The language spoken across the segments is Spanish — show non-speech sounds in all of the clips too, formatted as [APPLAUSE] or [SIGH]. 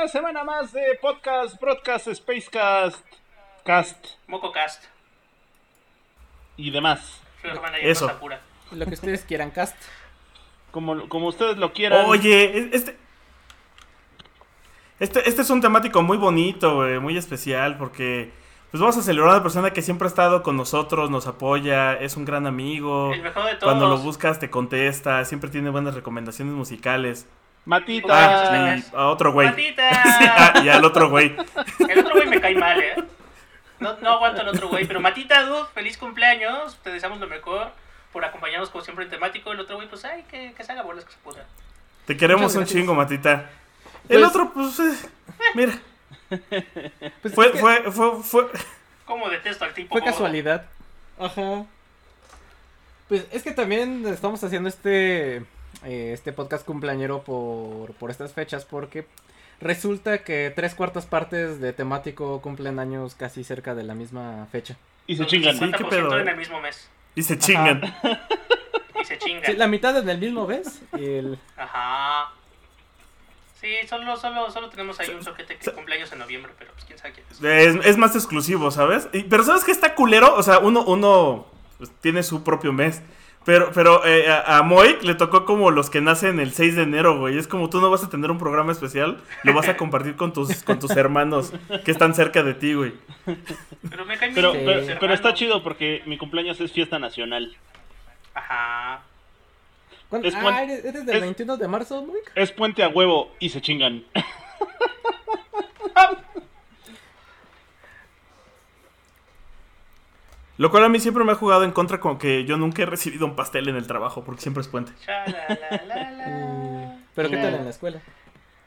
Una semana más de podcast, broadcast, spacecast, cast MocoCast. y demás. Eso. Pura. Lo que ustedes quieran, cast. Como, como ustedes lo quieran. Oye, este. Este, este es un temático muy bonito, güey, muy especial, porque pues vamos a celebrar a una persona que siempre ha estado con nosotros, nos apoya, es un gran amigo. El mejor de todos. Cuando lo buscas te contesta, siempre tiene buenas recomendaciones musicales. Matita. Ah, y a otro güey. ¡Matita! [LAUGHS] Sí, ah, y al otro güey. El otro güey me cae mal, ¿eh? No, no aguanto el otro güey. Pero Matita, dude, feliz cumpleaños. Te deseamos lo mejor por acompañarnos como siempre en temático. El otro güey, pues, ay, que, que se haga bolas que se puta. Te queremos un chingo, Matita. El Pues- otro, pues, eh, mira, [LAUGHS] Pues fue, es que fue, fue, fue, ¿Cómo detesto al tipo? fue casualidad. Ajá. Pues es que también estamos haciendo este eh, este podcast cumpleañero por, por estas fechas porque resulta que tres cuartas partes de temático cumplen años casi cerca de la misma fecha. Y se chingan. Sí, qué 50% pedo, en eh. el mismo mes. y se chingan. Y se chinga. Sí, la mitad en el mismo mes y el Ajá. Sí, solo, solo, solo tenemos ahí un soquete que cumpleaños en noviembre, pero pues quién sabe quién es. Es, es más exclusivo, ¿sabes? Y- pero ¿sabes qué está culero? O sea, uno, uno pues, tiene su propio mes. Pero, pero eh, a, a Moik le tocó como los que nacen el 6 de enero, güey. Es como tú no vas a tener un programa especial, lo vas a compartir con tus, con tus hermanos que están cerca de ti, güey. Pero me cae Pero, pero, pero está chido porque mi cumpleaños es fiesta nacional. Ajá. ¿Cuándo? Es Ah, cuan- ¿eres, eres del es- 21 de marzo, Moik? Es puente a huevo y se chingan. [LAUGHS] Lo cual a mí siempre me ha jugado en contra con que yo nunca he recibido un pastel en el trabajo, porque siempre es puente. [LAUGHS] Pero ¿qué tal en la escuela?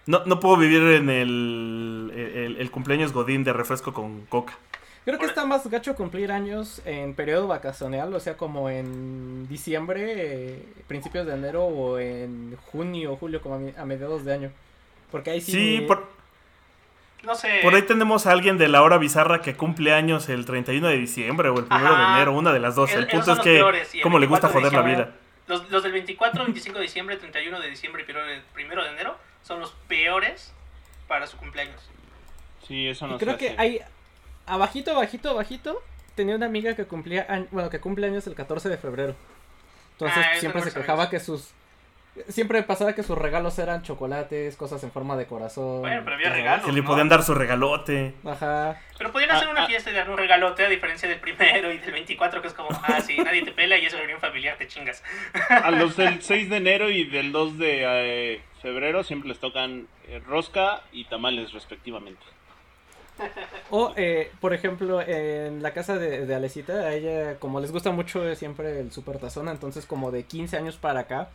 No, no puedo vivir en el, el, el cumpleaños godín de refresco con coca. Creo que está más gacho cumplir años en periodo vacacional, o sea, como en diciembre, eh, principios de enero o en junio o julio, como a, mi- a mediados de año. Porque ahí sí. Sí, por, No sé. por ahí tenemos a alguien de la hora bizarra que cumple años el 31 de diciembre o el 1 de enero, una de las dos. El punto es que, como le gusta 24 de joder la vida. Los, los del 24, 25 de diciembre, 31 de diciembre y primero de- primero de enero son los peores para su cumpleaños. Sí, eso y no creo que hay. Abajito, abajito, abajito. Tenía una amiga que cumplía. Bueno, que cumple años el 14 de febrero. Entonces Ah, siempre se quejaba que sus. Siempre pasaba que sus regalos eran chocolates, cosas en forma de corazón. Bueno, pero había regalos. Que le ¿no? podían dar su regalote. Ajá. Pero podrían hacer Ah, una ah. fiesta y dar un regalote a diferencia del primero y del 24, que es como, ah, sí, nadie te pela y es reunión familiar, te chingas. A los del 6 de enero y del 2 de eh, febrero siempre les tocan eh, rosca y tamales respectivamente. O, eh, por ejemplo, en la casa de, de Alecita, a ella, como les gusta mucho eh, siempre el supertazón, entonces como de 15 años para acá,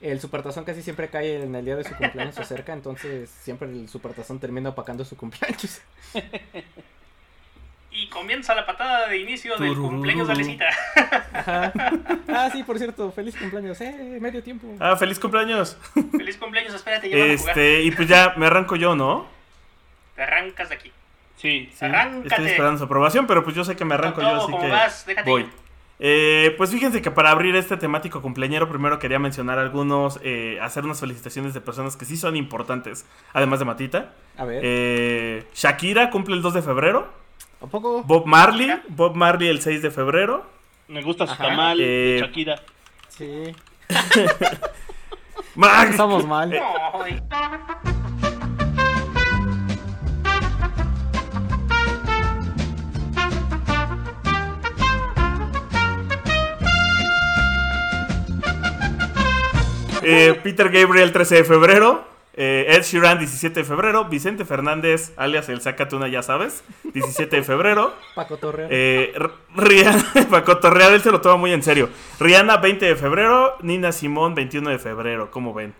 el supertazón casi siempre cae en el día de su cumpleaños o cerca, entonces siempre el supertazón termina opacando su cumpleaños. Y comienza la patada de inicio del cumpleaños de Alecita. Ajá. Ah, sí, por cierto, feliz cumpleaños, eh, medio tiempo. Ah, feliz cumpleaños. Feliz cumpleaños, espérate, ya van a jugar. Este, y pues ya me arranco yo, ¿no? Te arrancas de aquí. Sí, Sí, Arráncate. estoy esperando su aprobación, pero pues yo sé que me arranco yo, así que vas, déjate voy. ir. Eh, pues fíjense que para abrir este temático cumpleañero, primero quería mencionar algunos, eh, hacer unas felicitaciones de personas que sí son importantes, además de Matita. A ver, Eh, Shakira cumple el 2 de febrero. ¿a poco? Bob Marley, Bob Marley el 6 de febrero. me gusta su Ajá. tamal Eh, de Shakira. Sí. [LAUGHS] Estamos mal. Eh, Peter Gabriel 13 de febrero. Eh, Ed Sheeran 17 de febrero. Vicente Fernández, alias el Zacatuna, ya sabes. 17 de febrero. Paco Torre. Eh, Rihanna, [LAUGHS] para cotorrear, él se lo toma muy en serio. Rihanna 20 de febrero. Nina Simón 21 de febrero. ¿Cómo ven?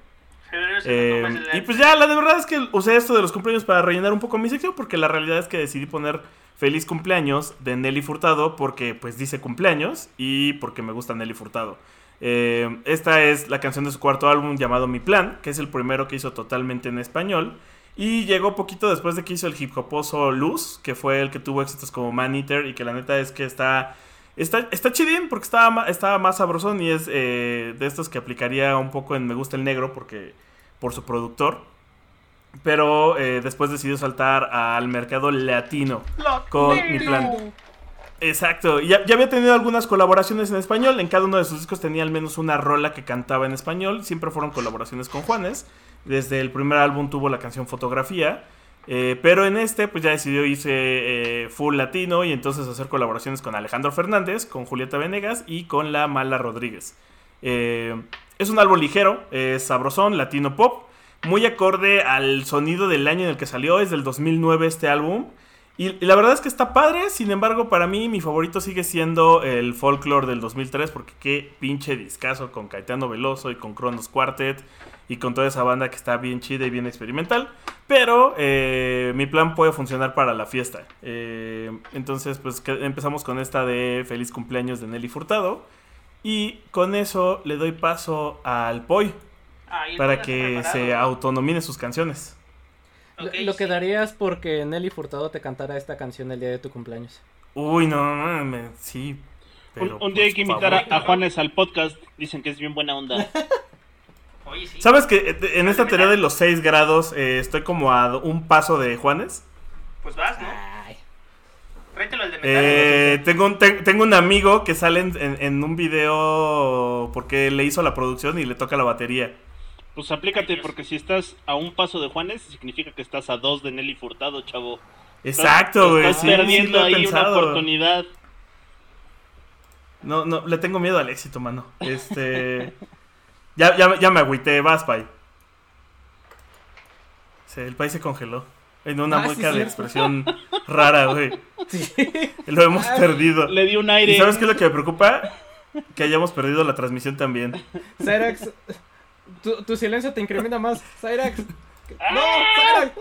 Eh, y pues ya, la de verdad es que usé esto de los cumpleaños para rellenar un poco mi sección, porque la realidad es que decidí poner feliz cumpleaños de Nelly Furtado, porque pues dice cumpleaños y porque me gusta Nelly Furtado. Eh, esta es la canción de su cuarto álbum llamado Mi Plan, que es el primero que hizo totalmente en español. Y llegó poquito después de que hizo el hip hoposo Luz, que fue el que tuvo éxitos como Man Eater y que la neta es que está... Está, está chidín porque estaba, estaba más sabrosón y es eh, de estos que aplicaría un poco en Me Gusta el Negro porque por su productor. Pero eh, después decidió saltar al mercado latino con mi plan. Exacto, ya, había tenido algunas colaboraciones en español. En cada uno de sus discos tenía al menos una rola que cantaba en español. Siempre fueron colaboraciones con Juanes. Desde el primer álbum tuvo la canción Fotografía. eh, pero en este, pues ya decidió irse eh, full latino y entonces hacer colaboraciones con Alejandro Fernández, con Julieta Venegas y con La Mala Rodríguez. Eh, es un álbum ligero, sabrosón, latino pop, muy acorde al sonido del año en el que salió, es del 2009 este álbum. Y, y la verdad es que está padre, sin embargo, para mí mi favorito sigue siendo el Folklore del 2003, porque qué pinche discazo con Caetano Veloso y con Kronos Quartet y con toda esa banda que está bien chida y bien experimental. Pero eh, mi plan puede funcionar para la fiesta. Eh, entonces, pues que- empezamos con esta de Feliz cumpleaños de Nelly Furtado. Y con eso le doy paso al Poi Ah, para que se autonomine sus canciones. Lo- Ok, lo sí. que darías porque Nelly Furtado te cantara esta canción el día de tu cumpleaños. Uy, no, mames, sí. Un, pero, un día hay que invitar favor. a, a Juanes al podcast. Dicen que es bien buena onda. [LAUGHS] Oye, sí. ¿Sabes que eh, en esta teoría de los 6 grados eh, estoy como a un paso de Juanes? Pues vas, ¿no? Ay. Tráetelo al de metal. Eh, tengo, un, te- tengo un amigo que sale en, en- en un video porque le hizo la producción y le toca la batería. Pues aplícate, porque si estás a un paso de Juanes, significa que estás a dos de Nelly Furtado, chavo. Estás- Exacto, güey. Estás sí, sí perdiendo he ahí una pensado. oportunidad. No, no, le tengo miedo al éxito, mano. Este. [LAUGHS] ya, ya, ya me agüité, vas, Pai. Sí, el país se congeló. En una Ah, sí, mueca de expresión rara, güey. Sí. Lo hemos perdido. Le di un aire. ¿Y sabes qué es lo que me preocupa? Que hayamos perdido la transmisión también. Cyrax, tu, tu silencio te incrimina más. Cyrax. No, Cyrax.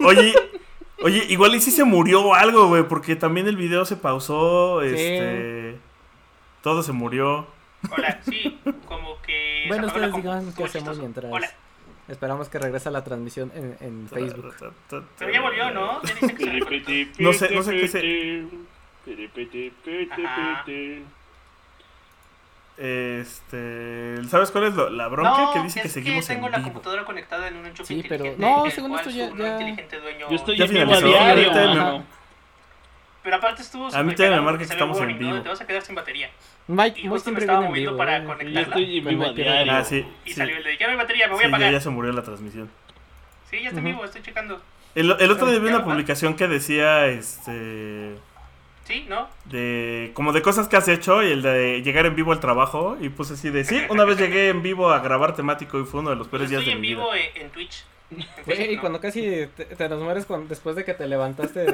no. Oye, oye, igual y si se murió o algo, güey, porque también el video se pausó, Sí. este... Todo se murió. Hola, sí, como que. Bueno, ustedes digan qué hacemos mientras Hola. esperamos que regrese la transmisión en, en Facebook. Pero ya volvió, ¿no? Ya dice que se. No sé- no sé qué se... Ajá. Este... ¿Sabes cuál es lo- la bronca? No, que dice que es seguimos tengo en la vivo. computadora conectada en un enchufe Sí, pero- inteligente. no, el según esto ya- no ya- inteligente dueño. Yo estoy Ya en vivo a diario, Ahorita me-. Pero aparte estuvo. A mí todavía me marca que estamos en warning, ¿no? vivo. Te vas a quedar sin batería. Mike, Y justo me siempre estaba moviendo vivo. para ¿eh? Yo conectarla. estoy en Pero vivo no a diario. Ah, sí. Y sí. salió el de ya no hay batería, me voy Sí, a ya, apagar. ya se murió la transmisión. Sí, ya está en Ujú. vivo, estoy checando. El, el otro día vi ¿Ya una publicación que decía, este... Sí, ¿no? De, como de cosas que has hecho y el de llegar en vivo al trabajo y puse así de sí, una vez llegué en vivo a grabar temático y fue uno de los peores días de en mi vida. vivo en, en Twitch. En [LAUGHS] Güey, Facebook, y no. cuando casi te, te nos mueres con- después de que te levantaste,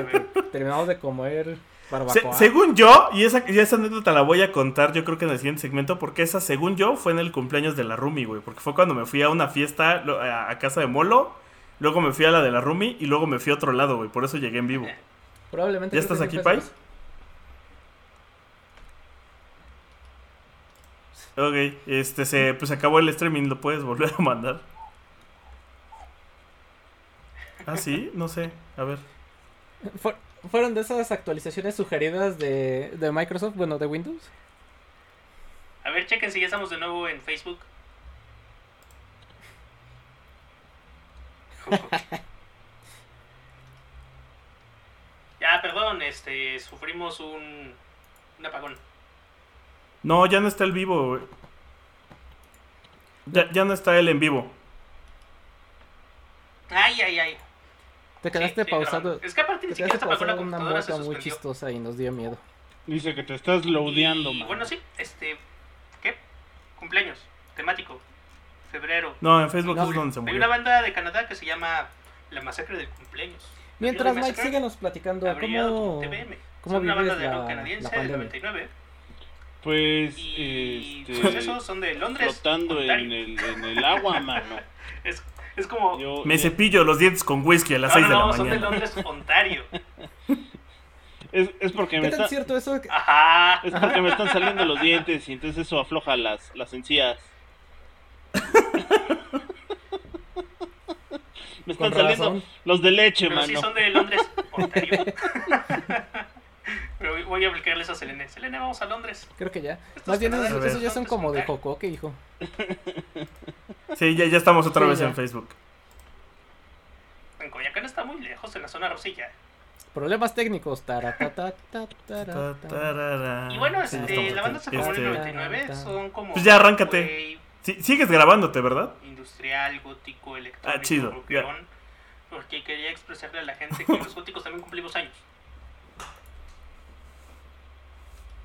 terminamos de comer Se- barbacoa. según yo, y esa, y esa anécdota la voy a contar yo creo que en el siguiente segmento, porque esa, según yo, fue en el cumpleaños de la Rumi, güey, porque fue cuando me fui a una fiesta a, a casa de Molo, luego me fui a la de la Rumi y luego me fui a otro lado, güey, por eso llegué en vivo. Probablemente. ¿Ya estás aquí, Pai? Ok, este, se, pues acabó el streaming, lo puedes volver a mandar. Ah, sí, no sé, a ver. Fu- ¿Fueron de esas actualizaciones sugeridas de, de Microsoft, bueno, de Windows? A ver, chequen si ya estamos de nuevo en Facebook. [LAUGHS] ya, perdón, este, sufrimos un, un apagón. No, ya no está el vivo, güey. Ya, ya no está él en vivo. Ay, ay, ay. Te quedaste Sí, sí, pausado. Es que aparte Te ni siquiera apagó la una computadora, se mueca muy chistosa y nos dio miedo. Dice que te estás loadeando, Y, man. Bueno, sí, este, ¿qué? Cumpleaños, temático, febrero. No, en Facebook No, es donde se Hay una murió. banda de Canadá que se llama La Masacre del Cumpleaños. Mientras, Mike, síguenos platicando. ¿Cómo, TBM. cómo Son una vives banda de la- rock la canadiense del pandemia? 99. Pues, Y este, pues esos son de Londres. flotando en el, en el agua, [LAUGHS] mano. Es, es como. Yo- Me yo- cepillo los dientes con whisky a las no, 6 no, de la no, son de mañana. Londres, Ontario. [LAUGHS] es, es porque me ¿Qué tan está, cierto eso? Ajá. es porque me están saliendo los dientes y entonces eso afloja las, las encías. [LAUGHS] me están saliendo los de leche, Pero sí mano. son de Londres, Ontario. Pero voy a aplicarle eso a Selene. Selene, vamos a Londres. Creo que ya. Estos Más bien esos, esos ya son como de jocoque, hijo. Sí, ya, ya estamos otra Sí, vez ya. en Facebook. En Coyacán está muy lejos, en la zona rosilla. Problemas técnicos. Taratata, Ta, taratata. Y bueno, este, la banda formó en el Este, 99. Son como. Pues ya, arráncate. sí, sigues grabándote, ¿verdad? industrial, gótico, electrónico, Ah, chido, rockerón, porque quería expresarle a la gente [LAUGHS] que los góticos también cumplimos años.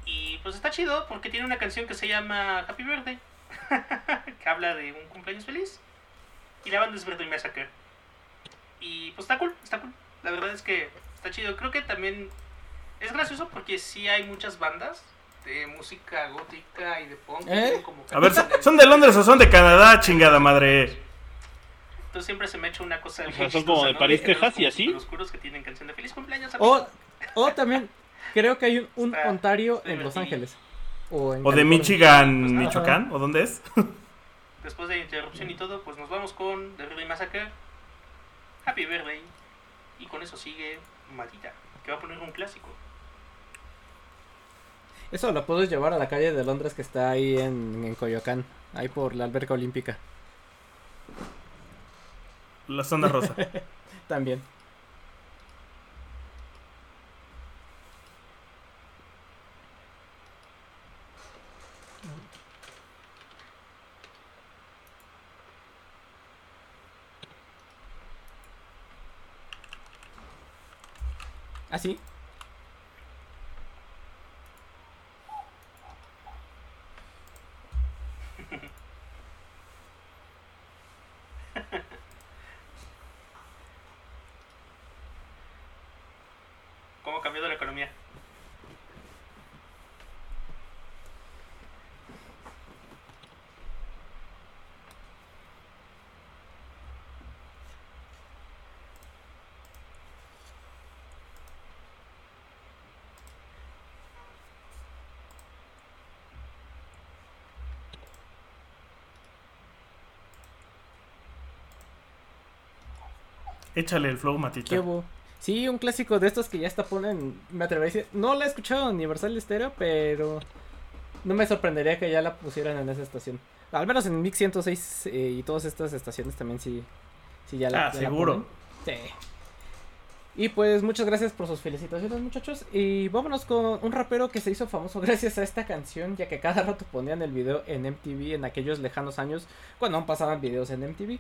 Y pues está chido porque tiene una canción que se llama Happy Birthday, [LAUGHS] que habla de un cumpleaños feliz. Y la banda es Birthday Massacre. Y pues está cool, está cool. La verdad es que está chido. Creo que también es gracioso porque sí hay muchas bandas de música gótica y de punk. ¿Eh? como A ver, ¿son de Londres o son de Canadá, chingada madre? Entonces siempre se me echa una cosa O sea, son como de ¿no? París, Texas, y así. Los oscuros que tienen canción de feliz cumpleaños. O, o también, creo que hay un, un Está Ontario en. Los Ángeles. O, en ¿O de. Michigan, Pues. Michoacán? ¿O dónde es? [LAUGHS] Después de interrupción y todo, pues nos vamos con The Birthday Massacre, Happy Birthday, y con eso sigue Matita, que va a poner un clásico. Eso lo puedes llevar a la calle de Londres que está ahí en, en Coyoacán. Ahí por la alberca olímpica. La zona rosa. [LAUGHS] También. ¿Ah, sí? ¿Cómo ha cambiado la economía? Échale el flow, Matita. ¿Qué hubo? Sí, un clásico de estos que ya hasta ponen, me atrevería a decir, no la he escuchado en Universal Stereo, pero no me sorprendería que ya la pusieran en esa estación. Al menos en Mix 106 eh, y todas estas estaciones también sí, sí ya la Ah, ya seguro. Sí. Y pues muchas gracias por sus felicitaciones muchachos y vámonos con un rapero que se hizo famoso [LAUGHS] gracias a esta canción ya que cada rato ponían el video en MTV en aquellos lejanos años cuando aún pasaban videos en MTV.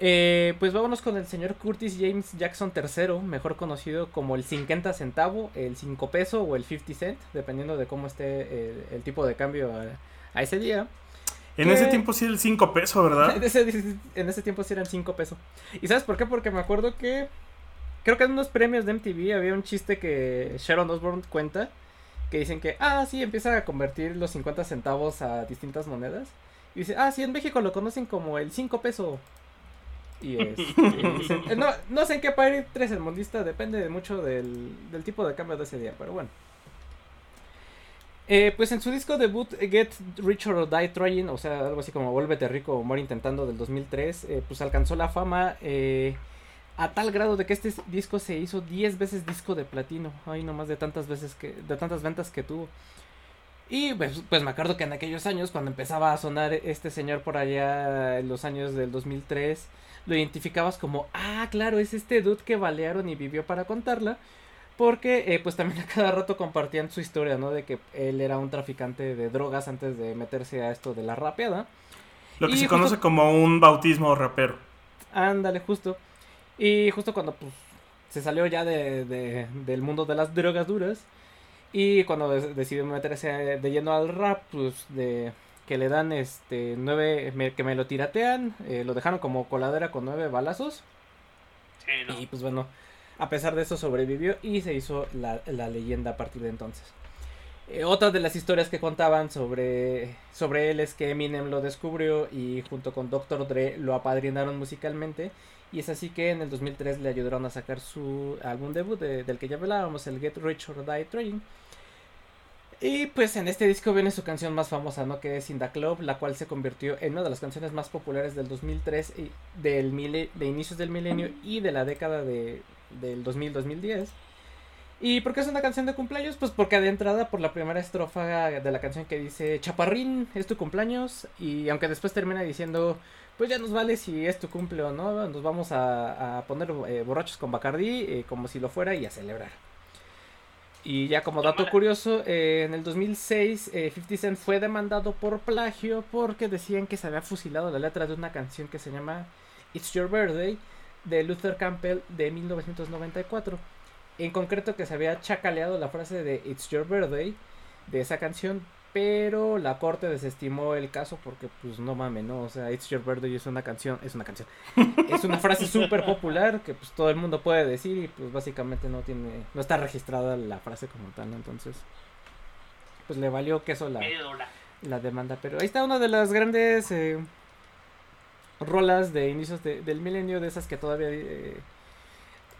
Eh, pues vámonos con el señor Curtis James Jackson III, mejor conocido como el 50 centavo, el 5 peso o el 50 cent, dependiendo de cómo esté eh, el tipo de cambio a, a ese día. En ese tiempo sí el 5 pesos, ¿verdad? [LAUGHS] En ese, en ese tiempo sí eran 5 pesos. ¿Y sabes por qué? Porque me acuerdo que creo que en unos premios de MTV había un chiste que Sharon Osbourne cuenta que dicen que, ah, sí, empieza a convertir los 50 centavos a distintas monedas. Y dice, ah, sí, en México lo conocen como el 5 peso. Y es. y dicen- eh, no, no sé en qué país tres el mundista, depende mucho del, del tipo de cambio de ese día, pero bueno. Eh, pues en su disco debut Get Rich or Die Trying, o sea, algo así como Vuélvete rico o muere intentando del 2003, eh, pues alcanzó la fama eh, a tal grado de que este disco se hizo 10 veces disco de platino. Ay, nomás de tantas veces que de tantas ventas que tuvo. Y pues, pues me acuerdo que en aquellos años cuando empezaba a sonar este señor por allá en los años del 2003, lo identificabas como, ah, claro, es este dude que balearon y vivió para contarla. Porque eh, pues también a cada rato compartían su historia, ¿no? De que él era un traficante de drogas antes de meterse a esto de la rapeada. Lo que Y se justo- conoce como un bautismo rapero. Ándale, justo. Y justo cuando pues, se salió ya de, de- del mundo de las drogas duras. Y cuando decidió meterse de lleno al rap, pues de que le dan este nueve, me- que me lo tiratean, eh, lo dejaron como coladera con nueve balazos. Sí, no. Y pues bueno, a pesar de eso sobrevivió y se hizo la, la leyenda a partir de entonces. Eh, otra de las historias que contaban sobre, sobre él es que Eminem lo descubrió y junto con Dr. Dre lo apadrinaron musicalmente. Y es así que en el 2003 le ayudaron a sacar su álbum debut de- del que ya hablábamos, el Get Rich or Die Trying. Y pues en este disco viene su canción más famosa, ¿no? Que es In the Club, la cual se convirtió en una de las canciones más populares del 2003, y del de inicios del milenio y de la década de, del 2000-2010. ¿Y por qué es una canción de cumpleaños? Pues porque de entrada por la primera estrofa de la canción que dice Chaparrín, es tu cumpleaños. Y aunque después termina diciendo, pues ya nos vale si es tu cumple o no, nos vamos a, a poner eh, borrachos con Bacardí, eh, como si lo fuera, y a celebrar. Y ya como dato curioso, eh, en el 2006 eh, 50 Cent fue demandado por plagio porque decían que se había fusilado la letra de una canción que se llama It's Your Birthday de Luther Campbell de 1994. En concreto que se había chacaleado la frase de It's Your Birthday de esa canción, pero la corte desestimó el caso porque pues no mames, ¿no? O sea, It's Your Birthday es una canción, es una canción. es una frase [LAUGHS] súper popular que pues todo el mundo puede decir y pues básicamente no tiene, no está registrada la frase como tal, ¿no? Entonces, pues le valió queso la, la demanda. Pero ahí está una de las grandes eh, rolas de inicios de- del milenio, de esas que todavía... eh,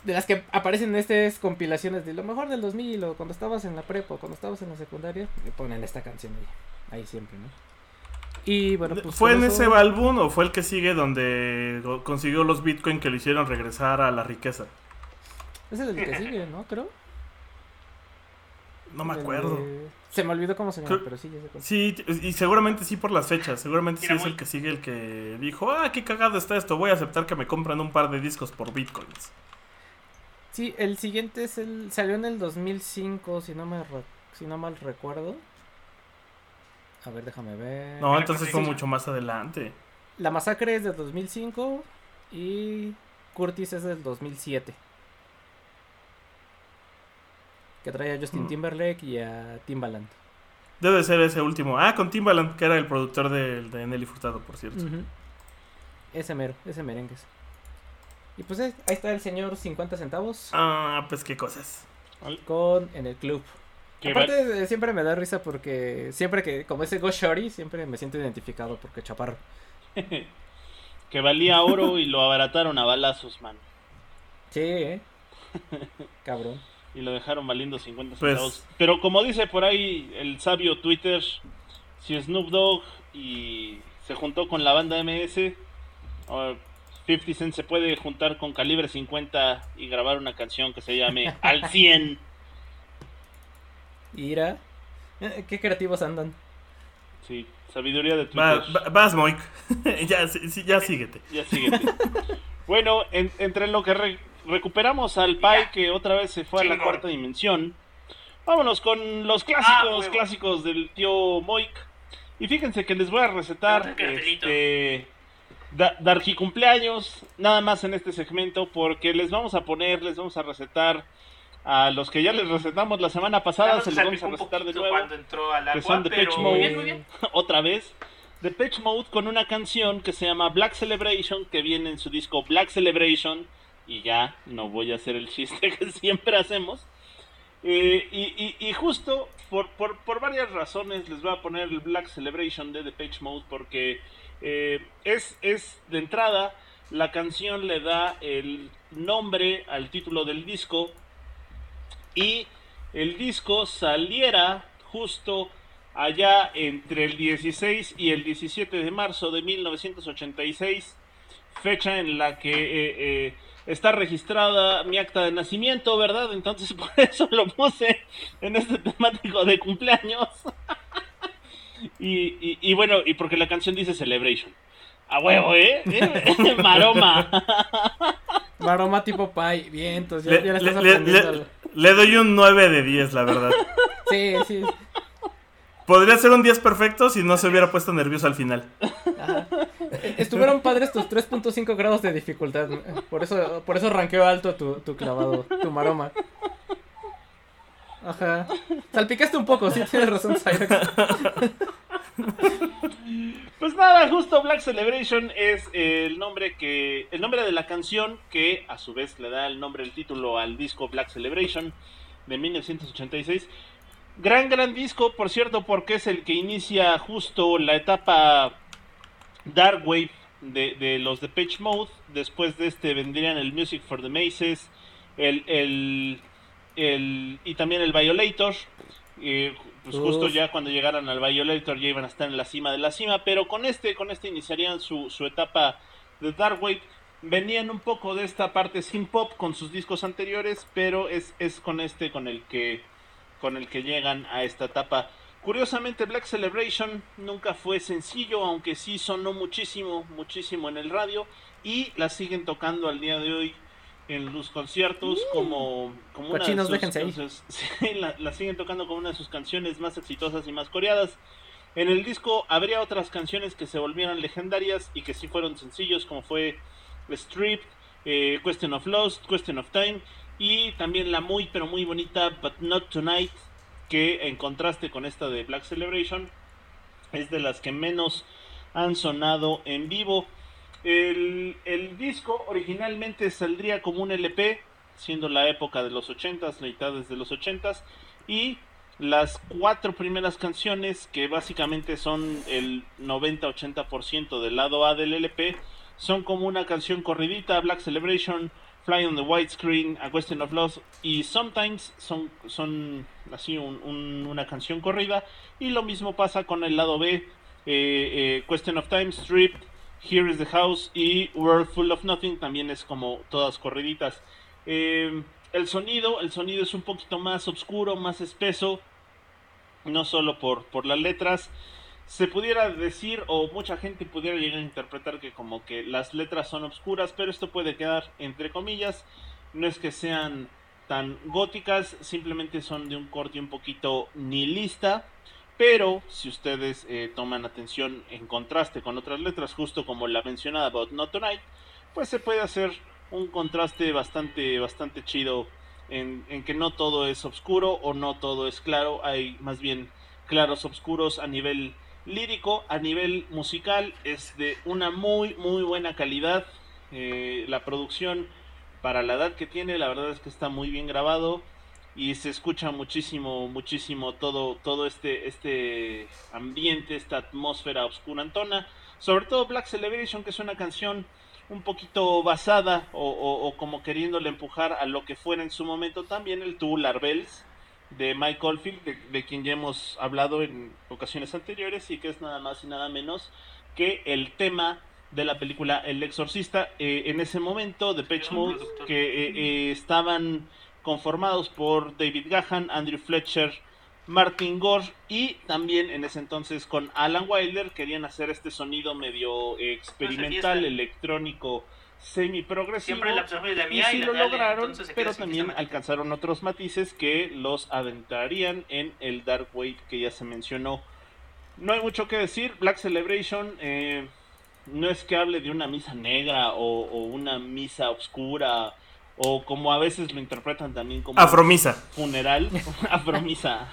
de las que aparecen en estas compilaciones de lo mejor del 2000 o cuando estabas en la prepa o cuando estabas en la secundaria, le ponen esta canción ahí, ahí siempre, ¿no? Y bueno, pues ¿Fue en eso- ese álbum o fue el que sigue donde consiguió los bitcoin que le hicieron regresar a la riqueza? Ese es el que sigue, ¿no? Creo. No me acuerdo. de- Se me olvidó cómo se llama, Creo- pero sí, ya sé cuál. Sí, y seguramente sí por las fechas. Seguramente sí es el que sigue el que dijo, ah, qué cagado está esto. Voy a aceptar que me compran un par de discos por bitcoins. Sí, el siguiente es el salió en el 2005, si no me si no mal recuerdo. A ver, déjame ver. No, entonces fue mucho más adelante. La masacre es del 2005 y Curtis es del 2007. Que trae a Justin Mm. Timberlake y a Timbaland. Debe ser ese último. Ah, con Timbaland, que era el productor de, de Nelly Furtado, por cierto. Ese mero, ese merengues. Y pues eh, ahí está el señor 50 centavos Ah, pues qué cosas. con en el club. Que va- Aparte, eh, siempre me da risa porque siempre que, como ese Go Shorty, siempre me siento identificado porque chaparro. [LAUGHS] que valía oro y lo abarataron a balazos, man. Sí, eh. [LAUGHS] Cabrón. Y lo dejaron valiendo 50 Pues- centavos. Pero como dice por ahí el sabio Twitter, si Snoop Dogg y se juntó con la banda MS, o 50 Cent se puede juntar con Calibre 50 y grabar una canción que se llame [LAUGHS] Al 100. Ira. Eh, Qué creativos andan. Sí, sabiduría de Twitter. Va- va- vas, Moik. [LAUGHS] ya, sí, ya síguete. Ya síguete. bueno, en- entre lo que re- recuperamos al Pai, que otra vez se fue a la cuarta dimensión, vámonos con los clásicos, Ah, huevo. clásicos del tío Moik. Y fíjense que les voy a recetar este Darky cumpleaños, nada más en este segmento, porque les vamos a poner, les vamos a recetar a los que ya les recetamos la semana pasada, se que les vamos a recetar de nuevo cuando entró al que agua, son Depeche pero Mode. muy bien, muy bien. [LAUGHS] otra vez The Pitch Mode con una canción que se llama Black Celebration que viene en su disco Black Celebration y ya no voy a hacer el chiste [LAUGHS] que siempre hacemos Eh, y, y- y justo por, por, por varias razones les voy a poner el Black Celebration de The Pitch Mode porque eh, es, es de entrada la canción le da el nombre al título del disco y el disco saliera justo allá entre el 16 y el 17 de marzo de 1986, fecha en la que eh, eh, está registrada mi acta de nacimiento, ¿verdad? Entonces [LAUGHS] por eso lo puse en este temático de cumpleaños. Y, y- y bueno, y porque la canción dice Celebration. A huevo, ¿eh? ¿Eh? [LAUGHS] Maroma. [LAUGHS] Maroma tipo Pai. Bien, entonces Le, ya, le estás le- aprendiendo. le- doy un 9 de 10, la verdad. [LAUGHS] Sí, sí. Podría ser un 10 perfecto si no se hubiera puesto nervioso al final. Ajá. Eh, Estuvieron padres tus 3.5 grados de dificultad. Por eso, por eso ranqueó alto tu, tu clavado, tu maroma. Ajá. Salpicaste un poco, sí tienes razón, Cyrex. Pues nada, justo Black Celebration es el nombre que el nombre de la canción que a su vez le da el nombre el título al disco Black Celebration de 1986. Gran, gran disco, por cierto, porque es el que inicia justo la etapa Dark Wave de, de los de Page Mode. Después de este vendrían el Music for the Maces el, el, y también el Violator. Eh, pues justo ya cuando llegaran al Violator ya iban a estar en la cima de la cima. Pero con este, con este iniciarían su, su etapa de Dark Wave. Venían un poco de esta parte sin pop con sus discos anteriores, pero es, es con este con el que con el que llegan a esta etapa. Curiosamente, Black Celebration nunca fue sencillo, aunque sí sonó muchísimo, muchísimo en el radio y la siguen tocando al día de hoy en los conciertos como, como una de sus déjense ahí. [LAUGHS] la, la siguen tocando como una de sus canciones más exitosas y más coreadas. En el disco habría otras canciones que se volvieran legendarias y que sí fueron sencillos, como fue Strip, eh, Question of Lost, Question of Time y también la muy pero muy bonita But Not Tonight, que en contraste con esta de Black Celebration es de las que menos han sonado en vivo. El, disco originalmente saldría como un LP, siendo la época de los 80s, mitades de los 80s, y las cuatro primeras canciones, que básicamente son el 90-80% del lado A del LP, son como una canción corridita, Black Celebration, Fly on the White Screen, A Question of Loss y Sometimes son, así un- un- una canción corrida y lo mismo pasa con el lado B, eh, eh, Question of Time, Stripped, Here is the House y World Full of Nothing también es como todas corriditas. Eh, el sonido, el sonido es un poquito más oscuro, más espeso, no solo por, por las letras. Se pudiera decir, o mucha gente pudiera llegar a interpretar que como que las letras son oscuras, pero esto puede quedar entre comillas. No es que sean tan góticas, simplemente son de un corte un poquito nihilista. Pero si ustedes eh, toman atención en contraste con otras letras, justo como la mencionada About Not Tonight, pues se puede hacer un contraste bastante, bastante chido en, que no todo es oscuro o no todo es claro, hay más bien claros oscuros a nivel lírico, a nivel musical. Es de una muy muy buena calidad, Eh, la producción para la edad que tiene. La verdad es que está muy bien grabado y se escucha muchísimo muchísimo todo todo este este ambiente esta atmósfera oscurantona. Sobre todo Black Celebration que es una canción un poquito basada o, o- o como queriéndole empujar a lo que fuera en su momento. También el Tubular Bells de Mike Oldfield, de, de quien ya hemos hablado en ocasiones anteriores y que es nada más y nada menos que el tema de la película El Exorcista. Eh, en ese momento, Pitch Gran Mode, que eh, eh, estaban conformados por David Gahan, Andrew Fletcher, Martin Gore y también en ese entonces con Alan Wilder querían hacer este sonido medio experimental, electrónico, semi progresivo. Siempre la Y sí lo lograron, pero también alcanzaron otros matices que los adentrarían en el Dark Wave que ya se mencionó. No hay mucho que decir, Black Celebration eh, no es que hable de una misa negra o, o una misa oscura o como a veces lo interpretan también como Afromisa. funeral, [LAUGHS] afromisa.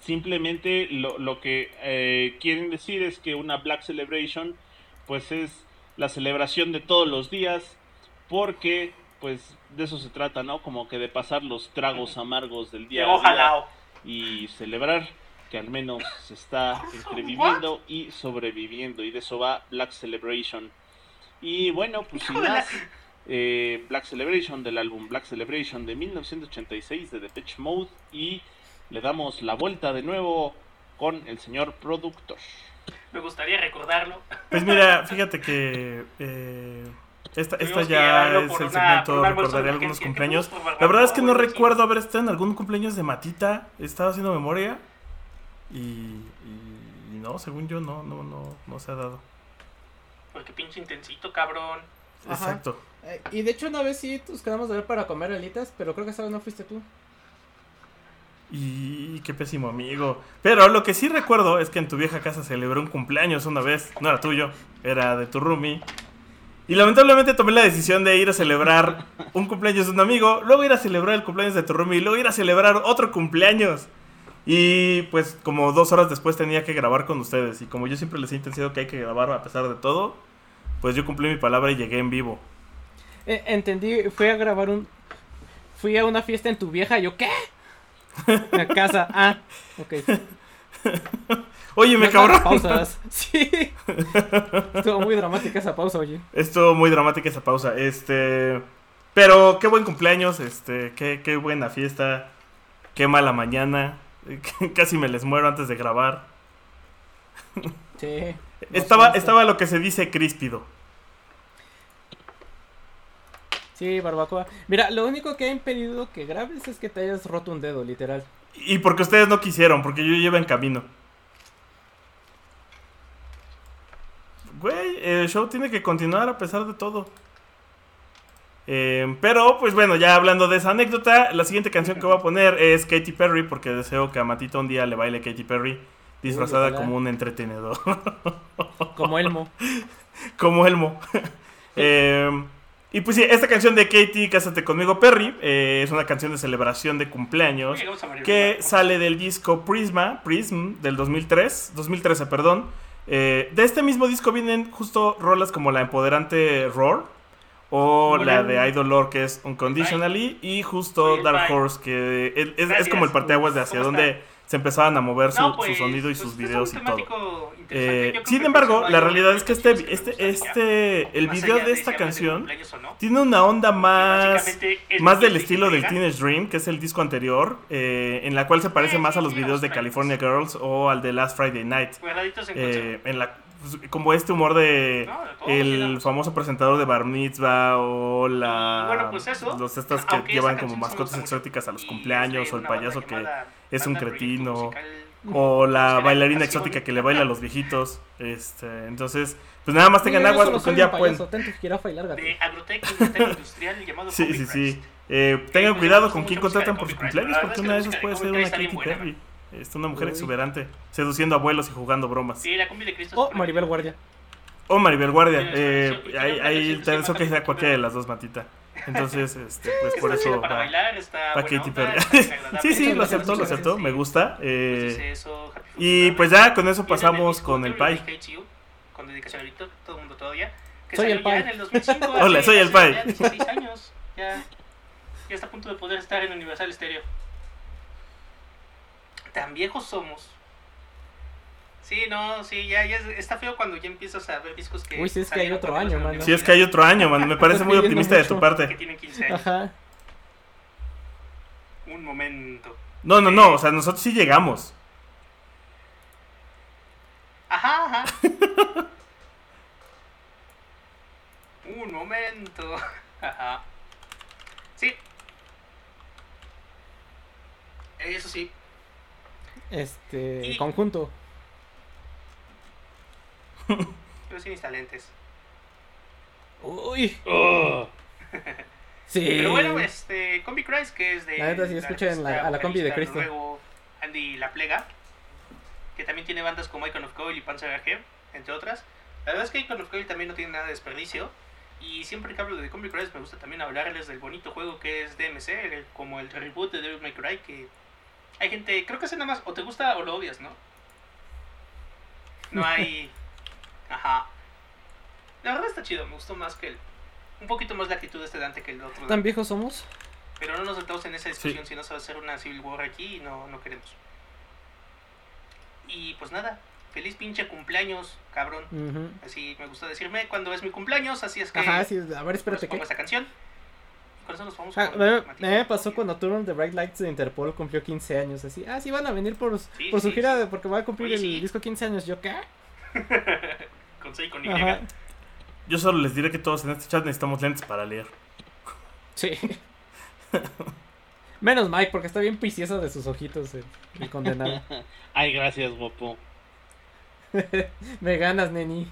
Simplemente lo, lo que eh, quieren decir es que una Black Celebration pues es la celebración de todos los días porque pues de eso se trata, ¿no? Como que de pasar los tragos amargos del día a día y celebrar que al menos se está entreviviendo y sobreviviendo y de eso va Black Celebration. Y bueno, pues sin más, eh, Black Celebration del álbum Black Celebration de 1986 de Depeche Mode y le damos la vuelta de nuevo con el señor productor. Me gustaría recordarlo. Pues mira, [LAUGHS] fíjate que eh, esta, esta ya es el una- segmento recordaré algunos cumpleaños. La verdad es que no recuerdo haber estado en algún cumpleaños de Matita. Estaba haciendo memoria y, y- y no, según yo no, no, no, no se ha dado. Porque pinche intensito, cabrón. Exacto. Eh, y de hecho una vez sí nos quedamos de ver para comer alitas, pero creo que esa vez no fuiste tú. Y qué pésimo amigo. Pero lo que sí recuerdo es que en tu vieja casa celebró un cumpleaños una vez. No era tuyo, era de tu roomie. Y lamentablemente tomé la decisión de ir a celebrar un cumpleaños de un amigo, luego ir a celebrar el cumpleaños de tu roomie y luego ir a celebrar otro cumpleaños. Y pues como dos horas después tenía que grabar con ustedes. Y como yo siempre les he intentado que hay que grabar a pesar de todo, pues yo cumplí mi palabra y llegué en vivo. Eh, entendí, fui a grabar un... Fui a una fiesta en tu vieja, yo ¿qué? A casa. Ah, ok. [LAUGHS] Oye, me no, cabrón. Pausas. [LAUGHS] Sí. Estuvo muy dramática esa pausa, oye. Estuvo muy dramática esa pausa. Este. Pero qué buen cumpleaños, este, qué, qué buena fiesta. Qué mala mañana. [LAUGHS] Casi me les muero antes de grabar. Sí. Estaba, estaba lo que se dice críspido. Sí, barbacoa. Mira, lo único que ha impedido que grabes es que te hayas roto un dedo, literal. Y porque ustedes no quisieron, porque yo llevo en camino. Güey, el show tiene que continuar a pesar de todo. Eh, pero, pues bueno, ya hablando de esa anécdota, la siguiente canción que voy a poner es Katy Perry, porque deseo que a Matito un día le baile Katy Perry, disfrazada como un entretenedor, [LAUGHS] Como Elmo. como Elmo. [LAUGHS] Eh, y pues sí, esta canción de Katy, Cásate conmigo Perry, eh, es una canción de celebración de cumpleaños que sale del disco Prisma, Prism, del 2003, 2013, perdón. Eh, de este mismo disco vienen justo rolas como la empoderante Roar o la de Idol Lord que es Unconditionally y justo Dark. Horse que es, es- es Gracias. como el parteaguas de hacia ¿Cómo donde está? Se empezaban a mover su, No, su pues, sonido y pues, sus es videos y todo. Eh, sin embargo, la realidad es que este, este, gustaría. este, el video de esta canción tiene una onda más, más del estilo del. Teenage Dream, que es el disco anterior, eh, en la cual se parece Sí, más a los videos de California Girls o al de Last Friday Night. Eh, en la, pues, como este humor de No, de todo, el famoso presentador de Bar Mitzvah o la bueno, pues eso, los estas que llevan como mascotas exóticas a los cumpleaños o el payaso que es un cretino o la bailarina exótica que le baila a los viejitos este entonces pues nada más tengan aguas porque un día pueden de [LAUGHS] industrial llamado Sí, sí, sí. Christ. Eh, tengan cuidado con quién contratan por de su Comic cumpleaños, porque una de esas puede ser una Katy Perry. Es una mujer exuberante, seduciendo abuelos y jugando bromas. Sí, la combi de Cristo. Es Maribel Guardia. O Maribel Guardia, eh, ahí, te que sí, cualquiera de las dos, Matita. Entonces, [LAUGHS] este, pues Está por eso para va, bailar, está buena Katy Perry. [LAUGHS] Sí, sí, lo aceptó, lo aceptó, sí. me gusta. Pues eh, eso, y pues ya con eso pasamos con el Pai. Hates You, con dedicación a Víctor, todo el mundo todavía. Que Soy el ya Pai. en el 2005. [LAUGHS] Hola, soy el Pai. ya 16 años. Ya, ya está a punto de poder estar en Universal Stereo. Tan viejos somos. Sí, no, sí, ya, ya es- está feo cuando ya empiezas a ver discos que. Uy, sí, es que hay otro año, mano. Si es que hay otro año, man, me parece [LAUGHS] muy optimista de tu parte. Que tienen 15 años. Ajá. Un momento. No, no, no, o sea, nosotros sí llegamos. Ajá, ajá. [LAUGHS] Un momento. [LAUGHS] Ajá. Sí. Eso sí. Este. Y- Conjunto. Pero sin lentes. Uy. Oh, [LAUGHS] Sí. Pero bueno, este. Combi Christ, que es de. La neta, sí, escuchen la- a la combi de Cristo. Andy La Plega. Que también tiene bandas como Icon of Coil y Panzer AG, entre otras. La verdad es que Icon of Coil también no tiene nada de desperdicio. Y siempre que hablo de Combi Christ me gusta también hablarles del bonito juego que es DMC, el- como el reboot de Devil May Cry, que hay gente, creo que es nada más, o te gusta o lo odias, ¿no? No hay... [LAUGHS] Ajá. La verdad está chido, me gustó más que el... Un poquito más la actitud de este Dante que el otro. ¿Tan viejos somos? Pero no nos sentamos en esa discusión si no se va a hacer una Civil War aquí y no, no queremos. Y pues nada, feliz pinche cumpleaños, cabrón. Ujú. Así me gusta decirme cuando es mi cumpleaños, así es que Ajá, sí. A ver, pues, espérate, pongo ¿qué? esa canción. Con eso nos vamos Ah, con me, me pasó cuando Turn the Bright Lights de Interpol cumplió 15 años. Así, ah, sí, van a venir por, Sí, por su sí, gira sí. de- porque va a cumplir Oye, el sí. disco 15 años. Yo, ¿qué? [LAUGHS] Con C y con Y. Ajá. Yo solo les diré que todos en este chat necesitamos lentes para leer. Sí. [LAUGHS] Menos Mike, porque está bien picioso de sus ojitos el, el condenado. [LAUGHS] Ay, gracias, guapo. [LAUGHS] Me ganas, neni.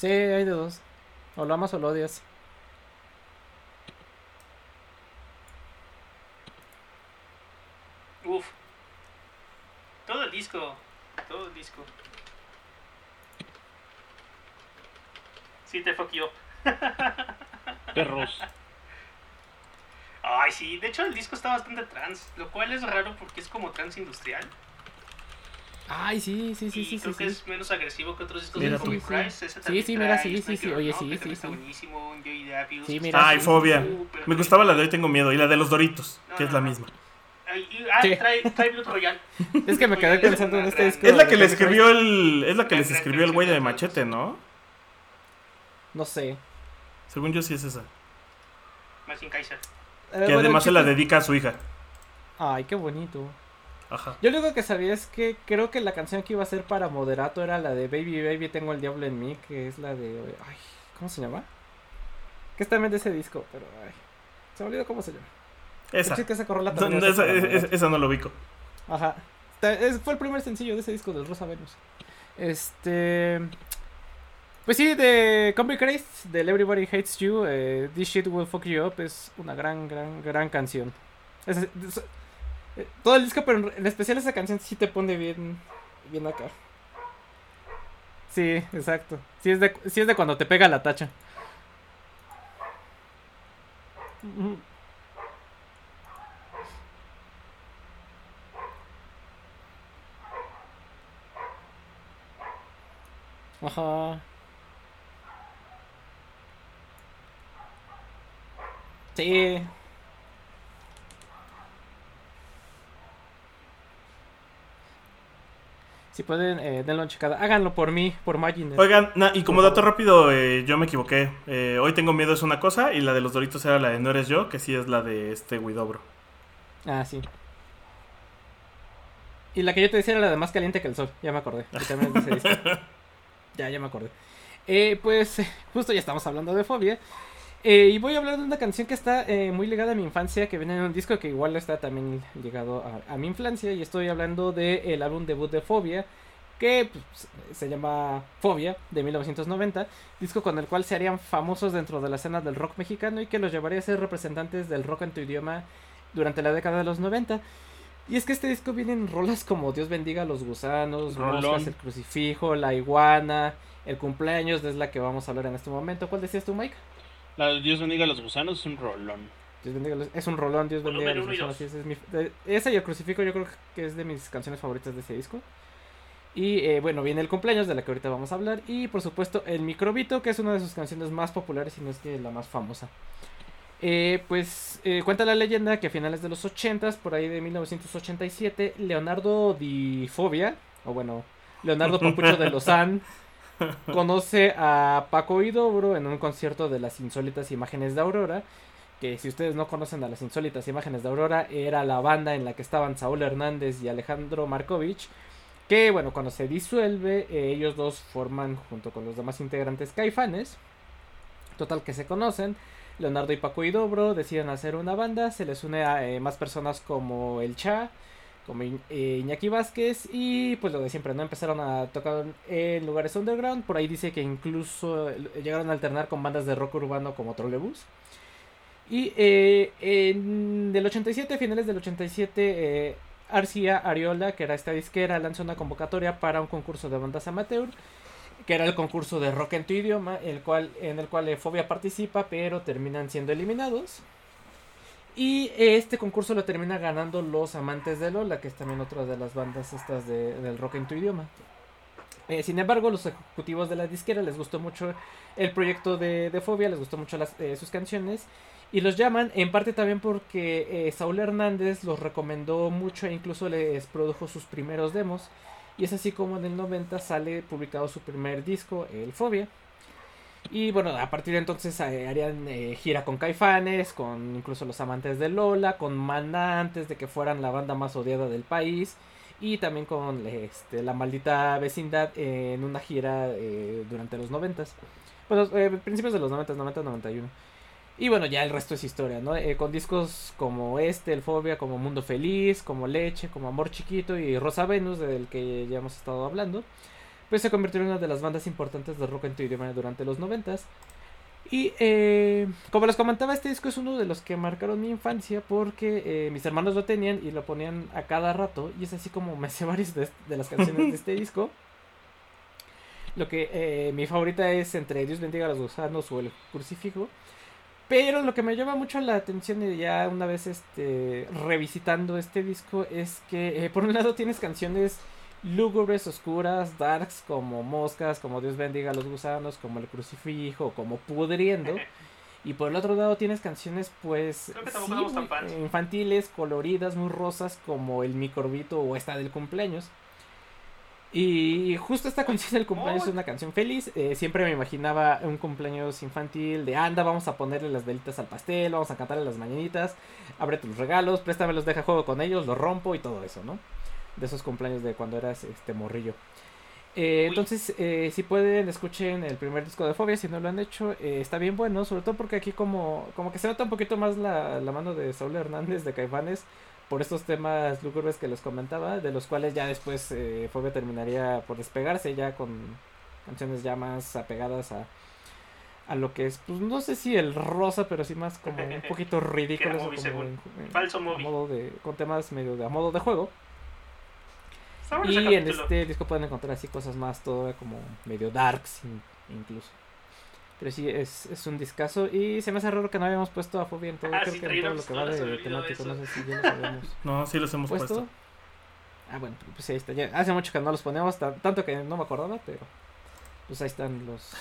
Sí, hay de dos. O lo amas o lo odias. Uf. Todo el disco. Todo el disco. Sí, te fuck you. [LAUGHS] Perros. Ay, sí, de hecho el disco está bastante trans, lo cual es raro porque es como trans industrial. Ay, sí, sí, sí, y sí, sí. creo que sí. es menos agresivo que otros discos Mira de. Comic Sí, Price. sí. Sí, sí, mira, sí, sí, sí, oye, sí, sí, Está sí. buenísimo, Joey Davius. Sí, mira. Ay, sí, fobia. Súper Me gustaba la de hoy tengo miedo y la de los Doritos, que es la misma. Ah, Sí. trae, trae Blood Royale. [LAUGHS] Es que me quedé pensando en este disco. Es la de que le escribió el es la que les escribió el güey de de Machete, ¿no? No sé. Según yo sí es esa. Martin Kaiser. Eh, Que bueno, además se la dedica a su hija. Ay, qué bonito. Ajá. Yo lo único que sabía es que creo que la canción que iba a ser para Moderato era la de Baby Baby Tengo el Diablo en mí, que es la de... Ay, ¿cómo se llama? Que es también de ese disco, pero... Ay, se me olvidó cómo se llama. Esa. Chiste que esa No, esa, no lo ubico. Ajá. Es- fue el primer sencillo de ese disco del Rosa Venus. Este. Pues sí, de Comic Craze, del Everybody Hates You, eh, This Shit Will Fuck You Up, es una gran, gran, gran canción. Es- es- todo el disco, pero en, en especial esa canción sí te pone bien, bien acá. Sí, exacto. Sí es de, sí es de cuando te pega la tacha. Ajá. Sí. Si pueden, eh, denlo checada. Háganlo por mí, por Magin. Oigan, na- y como dato rápido, eh, yo me equivoqué. Eh, hoy tengo miedo es una cosa y la de los Doritos era la de No eres yo, que sí es la de este Widobro. Ah, sí. Y la que yo te decía era la de más caliente que el sol. Ya me acordé. [LAUGHS] Ya, ya me acordé. Eh, pues justo ya estamos hablando de fobia. Eh, y voy a hablar de una canción que está eh, muy ligada a mi infancia, que viene en un disco que igual está también ligado a, a mi infancia. Y estoy hablando del álbum debut de Fobia, que pues, se llama Fobia, de 1990. Disco con el cual se harían famosos dentro de la escena del rock mexicano y que los llevaría a ser representantes del rock en tu idioma durante la década de los 90. Y es que este disco vienen rolas como Dios bendiga a los gusanos. Moscas, el crucifijo, la iguana, el cumpleaños, es la que vamos a hablar en este momento. ¿Cuál decías tú, Mike? La de Dios bendiga a los gusanos es un rolón. Dios bendiga a los- es un rolón, Dios bendiga a los gusanos. ese es mi- de- esa y el crucifijo yo creo que es de mis canciones favoritas de ese disco. Y eh, bueno, viene el cumpleaños de la que ahorita vamos a hablar. Y por supuesto el microbito, que es una de sus canciones más populares y no es que la más famosa. Eh, pues eh, cuenta la leyenda que a finales de los 80s, por ahí de 1987, Leonardo Di Fobia, o bueno, Leonardo Papucho de [LAUGHS] Lozán, [LAUGHS] conoce a Paco Idobro en un concierto de las insólitas imágenes de Aurora. Que si ustedes no conocen a las insólitas imágenes de Aurora, era la banda en la que estaban Saúl Hernández y Alejandro Markovich. Que bueno, cuando se disuelve, eh, ellos dos forman junto con los demás integrantes Caifanes. Total que se conocen. Leonardo y Paco Idobro deciden hacer una banda. Se les une a eh, más personas como el Cha, como eh, Iñaki Vázquez. Y pues lo de siempre, ¿no? Empezaron a tocar en lugares underground. Por ahí dice que incluso eh, llegaron a alternar con bandas de rock urbano como Trolebus. Y eh, en del 87, finales del 87, eh, Arcia Ariola, que era esta disquera, lanzó una convocatoria para un concurso de bandas amateur, que era el concurso de rock en tu idioma, el cual, en el cual eh, Fobia participa, pero terminan siendo eliminados. Y este concurso lo termina ganando los amantes de Lola, que es también otra de las bandas estas de- del rock en tu idioma. Eh, sin embargo, los ejecutivos de la disquera les gustó mucho el proyecto de, de Fobia, les gustó mucho las, eh, sus canciones. Y los llaman en parte también porque eh, Saúl Hernández los recomendó mucho e incluso les produjo sus primeros demos. Y es así como en el 90 sale publicado su primer disco, El Fobia. Y bueno, a partir de entonces eh, harían eh, gira con Caifanes, con incluso los amantes de Lola, con Maná antes de que fueran la banda más odiada del país. Y también con este, la maldita vecindad en una gira eh, durante los 90. Bueno, principios de los 90, 90, 91. Y bueno, ya el resto es historia, ¿no? Con discos como este, El Fobia, como Mundo Feliz, como Leche, como Amor Chiquito y Rosa Venus, del que ya hemos estado hablando, pues se convirtió en una de las bandas importantes de rock en tu idioma durante los noventas. Y eh, como les comentaba, este disco es uno de los que marcaron mi infancia porque eh, mis hermanos lo tenían y lo ponían a cada rato. Y es así como me sé [LAUGHS] varias de, las canciones de este disco. Lo que eh, mi favorita es entre Dios bendiga a los gusanos o el crucifijo. Pero lo que me llama mucho la atención y ya una vez este revisitando este disco es que por un lado tienes canciones lúgubres, oscuras, darks como Moscas, como Dios bendiga a los gusanos, como el crucifijo, como Pudriendo. [LAUGHS] Y por el otro lado tienes canciones pues sí, eh, infantiles, coloridas, muy rosas como el microbito o esta del cumpleaños. Y justo esta canción del cumpleaños Oh. es una canción feliz. eh, siempre me imaginaba un cumpleaños infantil de anda, vamos a ponerle las velitas al pastel, vamos a cantarle las mañanitas, abre tus regalos, préstamelos, deja juego con ellos, los rompo y todo eso, ¿no? De esos cumpleaños de cuando eras este morrillo. Eh, entonces, eh, si pueden, escuchen el primer disco de Fobia, si no lo han hecho, eh, está bien bueno, sobre todo porque aquí como, como que se nota un poquito más la, la mano de Saúl Hernández de Caifanes por estos temas lúgubres que les comentaba, de los cuales ya después eh, Fobia terminaría por despegarse ya con canciones ya más apegadas a, a lo que es, pues no sé si el rosa, pero sí más como un [LAUGHS] poquito ridículo, Movie, como según. en- en- Falso a modo de, con temas medio de a modo de juego. Y en este disco pueden encontrar así cosas más todavía como medio darks in- incluso. Pero sí, es, es un discazo. Y se me hace raro que no habíamos puesto a Fobia en todo, Ah, creo sí, que en todo lo que no va de temático. No sé si ya los habíamos [LAUGHS] No, sí los hemos puesto. puesto. Ah, bueno, pues ahí está. Ya hace mucho que no los poníamos, ta- tanto que no me acordaba, pero pues ahí están los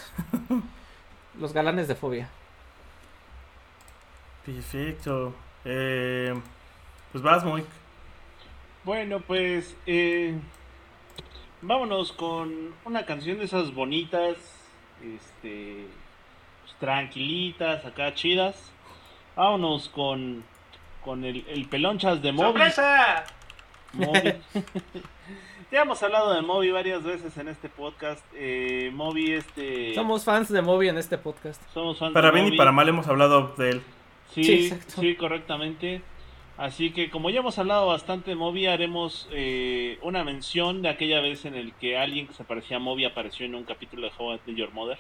[LAUGHS] los galanes de Fobia. Perfecto. Eh, pues vas, Moik. Bueno, pues eh, vámonos con una canción de esas bonitas, este, pues, tranquilitas, acá chidas. Vámonos con, con el, el pelonchas de Moby. ¡Sorpresa! Moby. [LAUGHS] ya hemos hablado de Moby varias veces en este podcast. Eh, Moby, este, Somos fans de Moby en este podcast. somos fans Para de bien y para mal hemos hablado de él. Sí, Sí, sí, correctamente. Así que como ya hemos hablado bastante de Moby, haremos eh, una mención de aquella vez en el que alguien que se parecía a Moby apareció en un capítulo de How I Met Your Mother.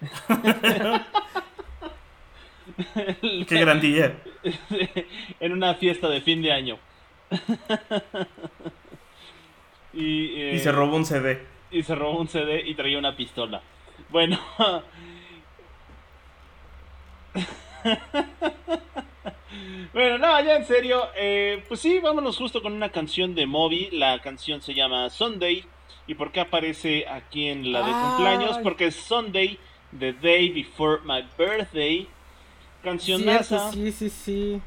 [LAUGHS] Qué grandilla. [LAUGHS] en una fiesta de fin de año. [LAUGHS] y, eh, Y se robó un CD. y se robó un CD y traía una pistola. Bueno. Bueno, no, ya en serio. eh, pues sí, vámonos justo con una canción de Moby. La canción se llama Sunday. ¿Y por qué aparece aquí en la de Ay. cumpleaños? Porque es Sunday, the day before my birthday. Cancionaza. Cierto, sí, sí, sí.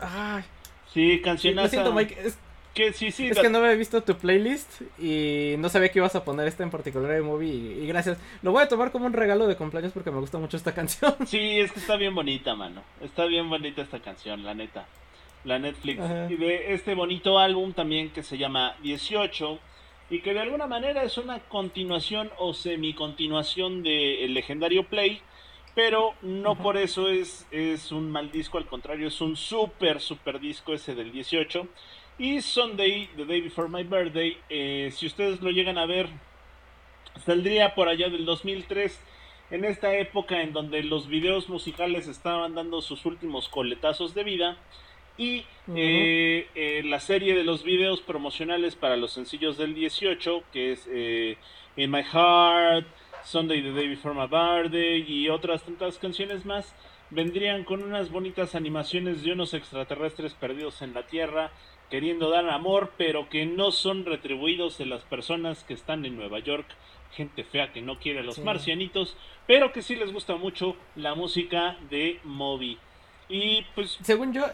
Ay, Sí, sí, cancionaza. lo siento, Mike. Es, Que sí, sí. es que no había visto tu playlist y no sabía que ibas a poner esta en particular de Moby. Y, y gracias. Lo voy a tomar como un regalo de cumpleaños porque me gusta mucho esta [LAUGHS] canción. Sí, es que está bien bonita, mano. Está bien bonita esta canción, la neta. La Netflix. Ajá. Y de este bonito álbum también que se llama 18. Y que de alguna manera es una continuación o semi-continuación del legendario Play. Pero no Ajá. por eso es, es un mal disco, al contrario, es un súper, súper disco ese del 18. Y Sunday, The Day Before My Birthday, eh, si ustedes lo llegan a ver, saldría por allá del 2003 en esta época en donde los videos musicales estaban dando sus últimos coletazos de vida y eh, eh, la serie de los videos promocionales para los sencillos del 18 que es In My Heart, Sunday the Day Before My Birthday y otras tantas canciones más vendrían con unas bonitas animaciones de unos extraterrestres perdidos en la Tierra queriendo dar amor pero que no son retribuidos de las personas que están en Nueva York gente fea que no quiere a los Sí. marcianitos, pero que sí les gusta mucho la música de Moby. Y pues, Según yo,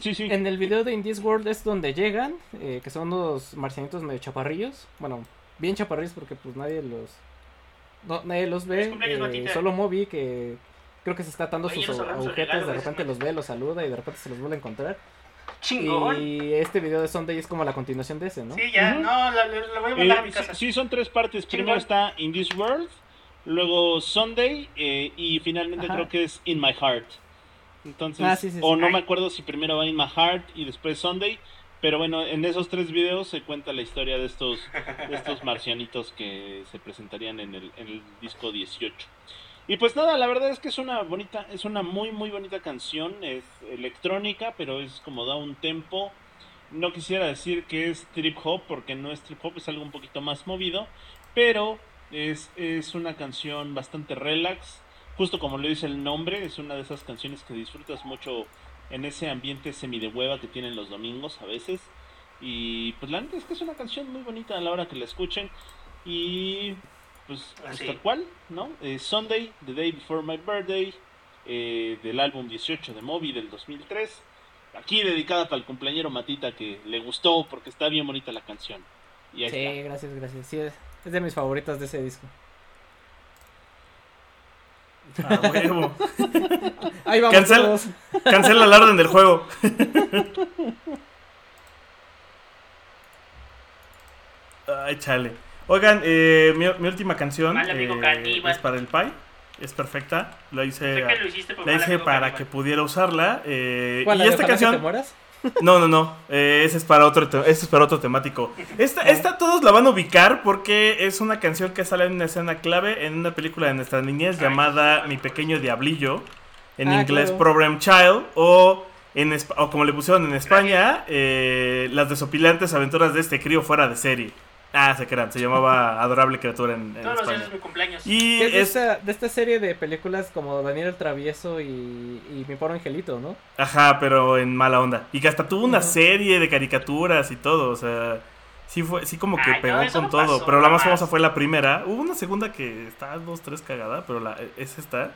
sí, sí. en el video de In This World es donde llegan, eh, que son unos marcianitos medio chaparrillos. Bueno, bien chaparrillos porque pues nadie los... No, nadie los ve. Eh, solo Moby que creo que se está atando Oye, sus agujetas, de repente los ve, los saluda y de repente se los vuelve a encontrar. Chingón. Y este video de Sunday es como la continuación de ese, ¿no? Sí, ya, no, la- la voy a Eh, mandar a mi sí, casa. sí, son tres partes. Chingón. Primero está In This World, luego Sunday eh, y finalmente Ajá. creo que es In My Heart. Entonces, Ah, sí, sí, sí. o no Ay. me acuerdo si primero va In My Heart y después Sunday. Pero bueno, en esos tres videos se cuenta la historia de estos, de estos [LAUGHS] marcianitos que se presentarían en el, en el disco 18. Y pues nada, la verdad es que es una bonita, es una muy muy bonita canción, es electrónica, pero es como da un tempo. No quisiera decir que es trip hop porque no es trip hop, es algo un poquito más movido, pero Es, es una canción bastante relax, justo como lo dice el nombre, es una de esas canciones que disfrutas mucho en ese ambiente semi de hueva que tienen los domingos a veces. Y pues la neta es que es una canción muy bonita a la hora que la escuchen. Y pues, pues Así. tal cual, ¿no? Eh, Sunday, The Day Before My Birthday, eh, del álbum 18 de Moby del 2003. Aquí dedicada para el cumpleañero Matita que le gustó porque está bien bonita la canción. Y ahí Sí, está. gracias, gracias. Sí, es, es de mis favoritas de ese disco. A huevo. [LAUGHS] Ahí vamos Cancela. todos. Cancela la orden del juego. [LAUGHS] Ay, chale. Oigan, eh, mi, mi última canción Mal amigo eh, es para el Pai. Es perfecta. La hice, que lo hiciste por la hice para caníbal. que pudiera usarla. eh, ¿Cuál, y esta Ojalá que te canción. mueras? [LAUGHS] No, no, no. eh, ese es para otro, te- ese es para otro temático. Esta, esta todos la van a ubicar porque es una canción que sale en una escena clave en una película de nuestra niñez Ay, llamada Mi pequeño diablillo. En Ah, inglés claro. Problem Child o en o como le pusieron en España, eh, las desopilantes aventuras de este crío fuera de serie. Ah, se crean, se llamaba Adorable Criatura en, en Todos los días es mi cumpleaños. Y es de, es, esta, de esta serie de películas como Daniel el Travieso y, y Mi Pobre Angelito, ¿no? Ajá, pero en mala onda. Y que hasta tuvo una serie de caricaturas y todo, o sea, sí fue, sí como que Ay, no, pegó eso con no todo. pasó, pero la más famosa fue la primera. Hubo una segunda que está dos, tres cagada, pero la, es esta.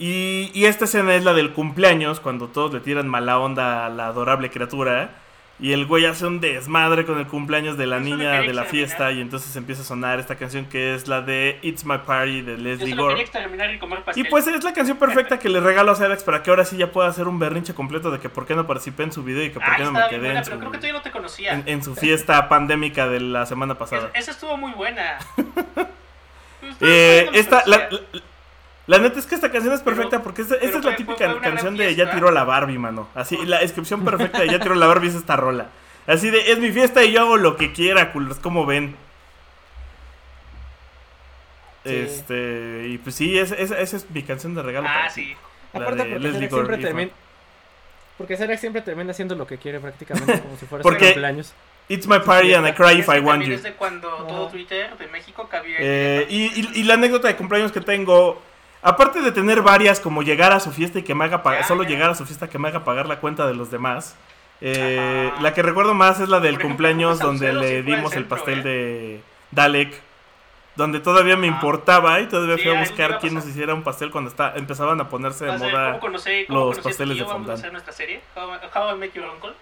Y, y esta escena es la del cumpleaños, cuando todos le tiran mala onda a la adorable criatura. Y el güey hace un desmadre con el cumpleaños de la Eso niña de la fiesta. Y entonces empieza a sonar esta canción que es la de It's My Party de Leslie Gore. y pues es la canción perfecta que le regalo a Cerex para que ahora sí ya pueda hacer un berrinche completo de que por qué no participé en su video y que por Ah, qué no me quedé buena, en pero su, creo que no te en, en su fiesta pandémica de la semana pasada. Es- esa estuvo muy buena. [LAUGHS] Eh, esta, la, conocía. la- la neta es que esta canción es perfecta Pero- porque esta, es la fue- típica canción de. Ya tiró a la Barbie, mano. Así, la descripción perfecta de Ya tiró a la Barbie es esta rola. Así de, es mi fiesta y yo hago lo que quiera, culos, como ven. Sí. Este, y pues sí, esa, esa- esa es mi canción de regalo. Ah, para sí. La Aparte de porque siempre termina... Porque Cerex siempre termina haciendo lo que quiere prácticamente como si fuera Porque- su cumpleaños. It's my party and I cry if I want you. es de cuando todo. Twitter de México cabía. Eh, y, y- y la anécdota de cumpleaños que tengo, aparte de tener varias, como llegar a su fiesta y que me haga pagar, solo llegar a su fiesta que me haga pagar la cuenta de los demás. eh, la que recuerdo más es la del ejemplo, cumpleaños donde le dimos el pastel de Dalek. Donde todavía me Ajá. importaba y todavía Sí, fui a buscar a quién nos hiciera un pastel cuando está, empezaban a ponerse de moda. ¿Cómo conocí, cómo los pasteles de fondant. nuestra serie. How, How I Met Your Uncle.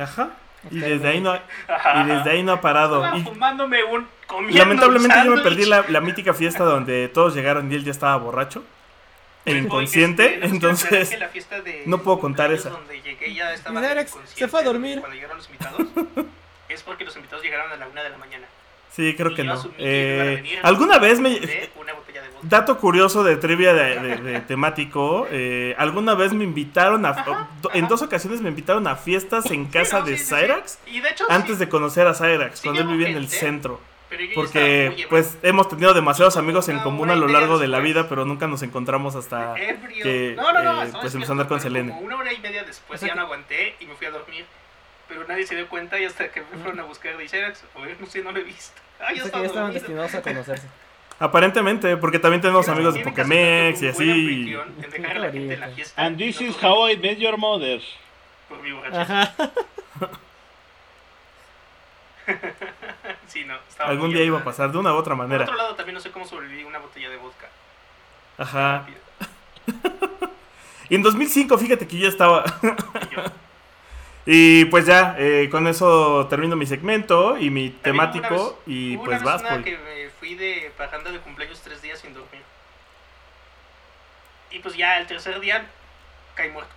Ajá. Y desde ahí no, Ajá. y desde ahí no ha parado. Estaba Y- fumándome un. Comiendo Lamentablemente un yo me perdí la, la mítica fiesta donde todos llegaron y él ya estaba borracho e Oye, inconsciente, este, ¿no entonces que la fiesta de no puedo contar esa. Donde llegué ya estaba Alex se fue a dormir. Cuando llegaron los invitados, [LAUGHS] es porque los invitados llegaron a la una de la mañana. sí, creo Y que no. que Eh, venir, alguna vez me... Dato curioso de trivia de, de- de temático, eh, alguna vez me invitaron a... do- En ajá. dos ocasiones me invitaron a fiestas en Sí, casa no, de sí, sí, sí. Cyrax Y de hecho, antes sí, de conocer a Cyrax, Sí cuando él vivía en el gente, centro. Porque pues hemos tenido demasiados amigos en común a lo largo de la después. vida, pero nunca nos encontramos hasta... que, no, no, no, eh, pues, empezó a andar con Selene. Como una hora y media después ya no aguanté y me fui a dormir. Pero nadie se dio cuenta y hasta que me fueron a buscar de Xerox, o no sé, no lo he visto. Ah, O ya sea ya estaban destinados a conocerse. [LAUGHS] Aparentemente, porque también tenemos amigos de Pokémex y así. anfitrión En dejar a la gente en la fiesta. And y this is por- how I met your mother. Por mi borrachera. [LAUGHS] Sí, no, estaba Algún día iba a pasar de una u otra Por manera. otro lado, también no sé cómo sobreviví una botella de vodka. Ajá. [LAUGHS] Y en 2005, fíjate que yo ya estaba. [LAUGHS] Y pues ya, eh, con eso termino mi segmento y mi También hubo una temático. vez- Y pues vas, Paul. que me fui de pagando de cumpleaños tres días sin dormir. Y pues ya el tercer día caí muerto.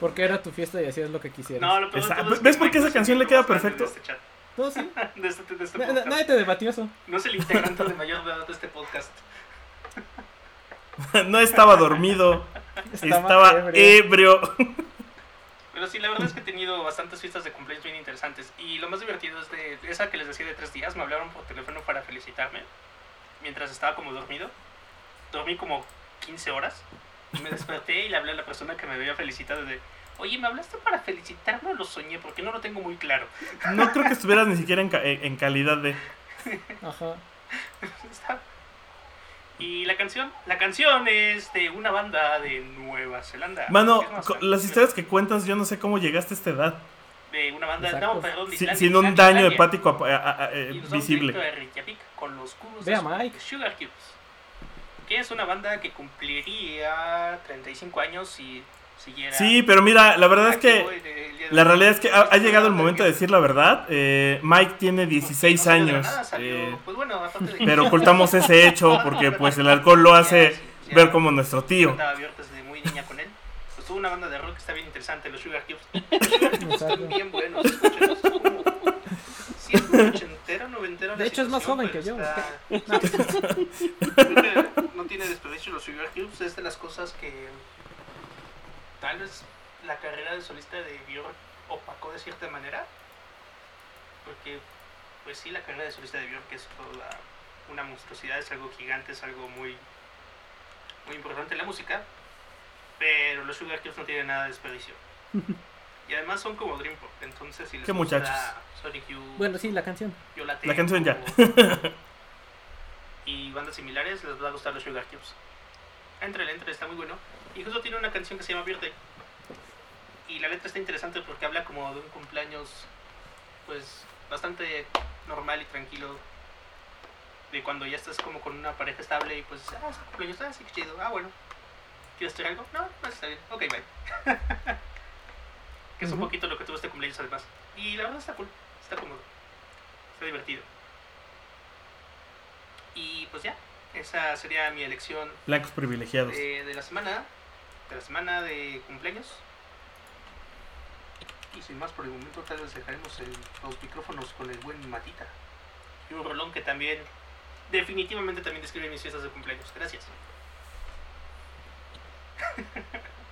Porque era tu fiesta y hacías lo que quisieras. No, lo peor es ¿ves por qué esa canción le queda perfecto? este chat, No, sí. [LAUGHS] de este- de este Na- na- podcast. nadie te debatió eso. No es el integrante de mayor edad de este podcast. [LAUGHS] no estaba dormido. Estaba estaba ebrio. ebrio. [LAUGHS] Pero sí, la verdad es que he tenido bastantes fiestas de cumpleaños bien interesantes. Y lo más divertido es de esa que les decía de tres días. Me hablaron por teléfono para felicitarme. Mientras estaba como dormido. Dormí como 15 horas. Me desperté y le hablé a la persona que me había felicitado de, oye, ¿me hablaste para felicitarme o lo soñé? Porque no lo tengo muy claro. No creo que estuvieras ni siquiera en, ca- en- en calidad de. [LAUGHS] Ajá. Y la canción, la canción es de una banda de Nueva Zelanda. Mano, las historias que cuentas, yo no sé cómo llegaste a esta edad. De una banda, Exacto. no, perdón, de Sin, Islandia, sin un Islandia, daño Islandia. hepático a- a- a- eh, Y visible. Reykjavik con los cubos Ve de a Mike. Sugar Cubes. Que es una banda que cumpliría 35 años si siguiera. Sí, pero mira, la verdad es que. La realidad es que ha, ha llegado el momento de decir la verdad. Eh, Mike tiene 16 No la años. nada, eh, pues bueno, de pero [LAUGHS] ocultamos ese hecho porque [LAUGHS] pues el alcohol lo hace Ya, ver como nuestro tío. Estaba abierto desde muy niña con él. Pues tuvo una banda de rock que está bien interesante, los Sugar Cubes. Los Sugar Cubes están bien buenos, escúchenlos. como- Sí, es muy ochentero, noventero De hecho, es más joven que yo. está- [LAUGHS] que no tiene desperdicio los Sugar Cubes, es de las cosas que tal vez la carrera de solista de Björk opacó de cierta manera. Porque, pues sí, la carrera de solista de Björk es toda una monstruosidad, es algo gigante, es algo muy, muy importante en la música. Pero los Sugar Cubes no tienen nada de desperdicio. [LAUGHS] Y además son como Dream Pop, entonces si les ¿Qué gusta muchachos? Sonic Youth, Bueno, sí, la canción. Yo La, La canción ya. Tengo, [LAUGHS] y bandas similares les va a gustar los Sugar Cubes. Entre, entre, está muy bueno. Y justo tiene una canción que se llama Birthday. Y la letra está interesante porque habla como de un cumpleaños, pues, bastante normal y tranquilo. De cuando ya estás como con una pareja estable y pues, ah, es cumpleaños, ah, sí, qué chido, ah, bueno. ¿Quieres hacer algo? No, no, está bien, ok, bye. [LAUGHS] que es un poquito lo que tuvo este cumpleaños además. Y la verdad está cool, está cómodo, está divertido. Y pues ya, esa sería mi elección Blancos privilegiados. de, de la semana, de la semana de cumpleaños. Y sin más por el momento, tal vez dejaremos el- los micrófonos con el buen Matita. Y un rolón que también, definitivamente también describe mis fiestas de cumpleaños. Gracias. [LAUGHS]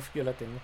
Uf, yo la tengo.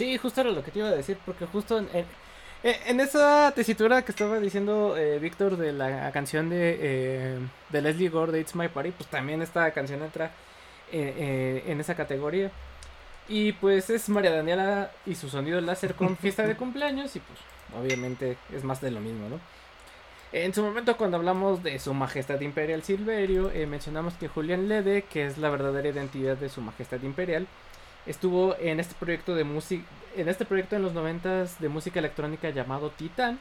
Sí, justo era lo que te iba a decir, porque justo en, esa tesitura que estaba diciendo eh, Víctor de la canción de, eh, de Leslie Gore de It's My Party, pues también esta canción entra eh, en esa categoría. Y pues es María Daniela y su sonido láser con fiesta de cumpleaños y pues obviamente es más de lo mismo, ¿no? En su momento cuando hablamos de su majestad imperial Silverio, mencionamos que Julián Lede, que es la verdadera identidad de su majestad imperial, estuvo en este proyecto de música en este proyecto en los noventas de música electrónica llamado Titán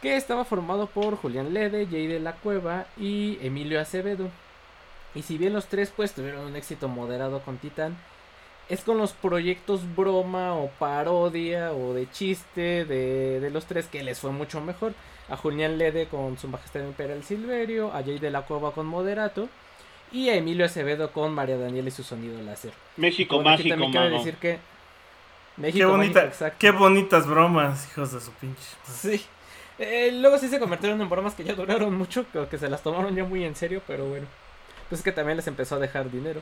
que estaba formado por Julián Lede, Jay de la Cueva y Emilio Acevedo. Y si bien los tres pues tuvieron un éxito moderado con Titán es con los proyectos broma o parodia o de chiste de, de los tres que les fue mucho mejor. A Julián Lede con su majestad imperial Silverio a Jay de la Cueva con Moderato y a Emilio Acevedo con María Daniela y su sonido láser México bueno, mágico, también cabe mano. decir que México Qué bonita, mágico, exacto. qué bonitas bromas, hijos de su pinche. Sí. Eh, luego sí se convirtieron en bromas que ya duraron mucho, creo que se las tomaron ya muy en serio, pero bueno. Pues es que también les empezó a dejar dinero.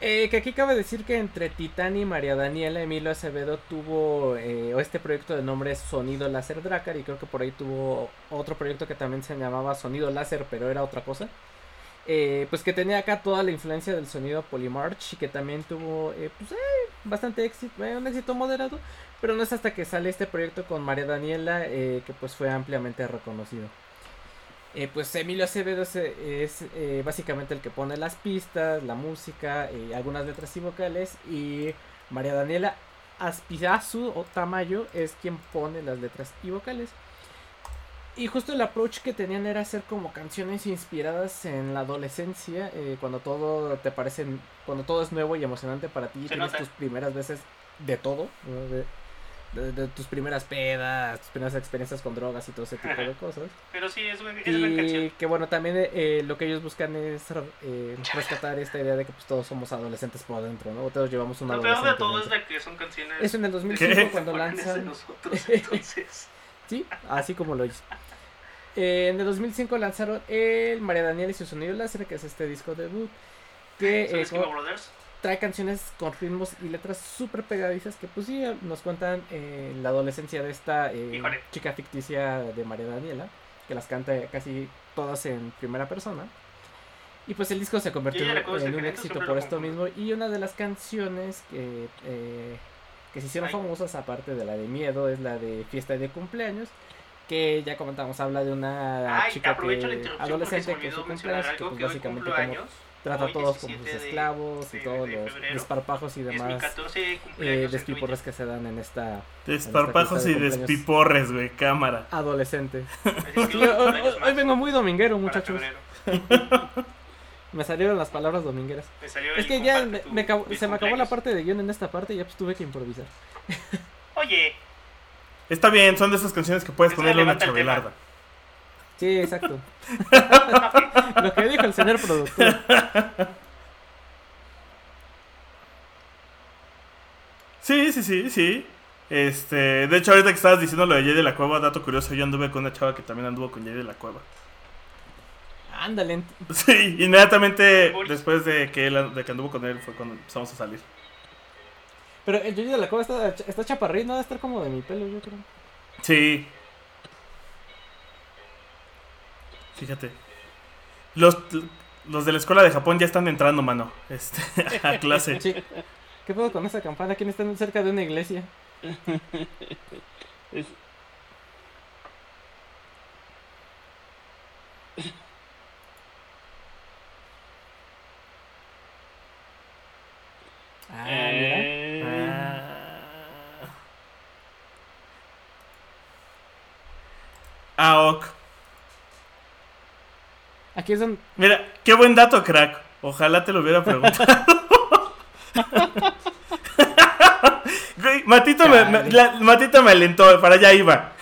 Eh, que aquí cabe decir que entre Titán y María Daniela, Emilio Acevedo tuvo eh, este proyecto de nombre Sonido Láser Dracar y creo que por ahí tuvo otro proyecto que también se llamaba Sonido Láser, pero era otra cosa. Eh, pues que tenía acá toda la influencia del sonido Polymarch y que también tuvo eh, pues, eh, bastante éxito, un éxito moderado, pero no es hasta que sale este proyecto con María Daniela que pues fue ampliamente reconocido. Pues Emilio Acevedo es, es, básicamente el que pone las pistas, la música, algunas letras y vocales y María Daniela Aspirazu o Tamayo es quien pone las letras y vocales. Y justo el approach que tenían era hacer como canciones inspiradas en la adolescencia, eh, cuando todo te parece, cuando todo es nuevo y emocionante para ti, tienes nota. tus primeras veces de todo, ¿no? de, de- de tus primeras pedas, tus primeras experiencias con drogas y todo ese tipo de cosas. Pero sí, es, buen- es buena Y canción. que bueno, también eh, lo que ellos buscan es eh, rescatar esta idea de que pues, todos somos adolescentes por dentro, ¿no? Todos llevamos una Lo peor de todo es de que son canciones. Eso en el 2005 ¿Qué? [LAUGHS] cuando lanzan... nosotros, entonces. Sí, así como lo hizo. Eh, en el 2005 lanzaron el María Daniela y su sonido láser, que es este disco debut, que ¿Son eh, trae canciones con ritmos y letras súper pegadizas que pues sí nos cuentan eh, la adolescencia de esta eh, chica ficticia de María Daniela, que las canta casi todas en primera persona. Y pues el disco se convirtió en un evento, éxito por esto mismo. Y una de las canciones que, eh, que se hicieron Ay. famosas, aparte de la de miedo, es la de fiesta de cumpleaños. Que ya comentamos, habla de una Ay, chica que, adolescente que su cumpleaños, que pues básicamente como años. trata a todos como 17 sus de- esclavos y de- todos de los desparpajos y demás 14 eh, despiporres que se dan en esta Desparpajos En y esta de despiporres, güey, cámara. adolescente. [LAUGHS] Hoy, hoy- vengo muy dominguero, muchachos. [LAUGHS] Me salieron las palabras domingueras. Me salió Es que ya me, tu- se me acabó la parte de guion en esta parte y ya pues tuve que improvisar. [LAUGHS] Oye, Está bien, son de esas canciones que puedes Eso ponerle una chabelarda. Sí, exacto. [LAUGHS] Lo que dijo el señor productor. Sí, sí, sí, sí. Este, de hecho, ahorita que estabas diciendo lo de Jay de la Cueva, dato curioso, yo anduve con una chava que también anduvo con Jay de la Cueva. Ándale. Sí, inmediatamente después de que, él, de que anduvo con él fue cuando empezamos a salir. Pero el Yoyi de la Cueva está, está chaparrín, no debe estar como de mi pelo, yo creo. Sí. Fíjate. Los, los de la escuela de Japón ya están entrando, mano. Este, [LAUGHS] a clase. Sí. ¿Qué pedo con esa campana? ¿Quién está cerca de una iglesia? [LAUGHS] Es- Ah, mira. Ah. Aok. Aquí es donde... Mira, qué buen dato, crack. Ojalá te lo hubiera preguntado. [LAUGHS] Güey, Matito me, me- Chale. la- Matito me alentó, para allá iba.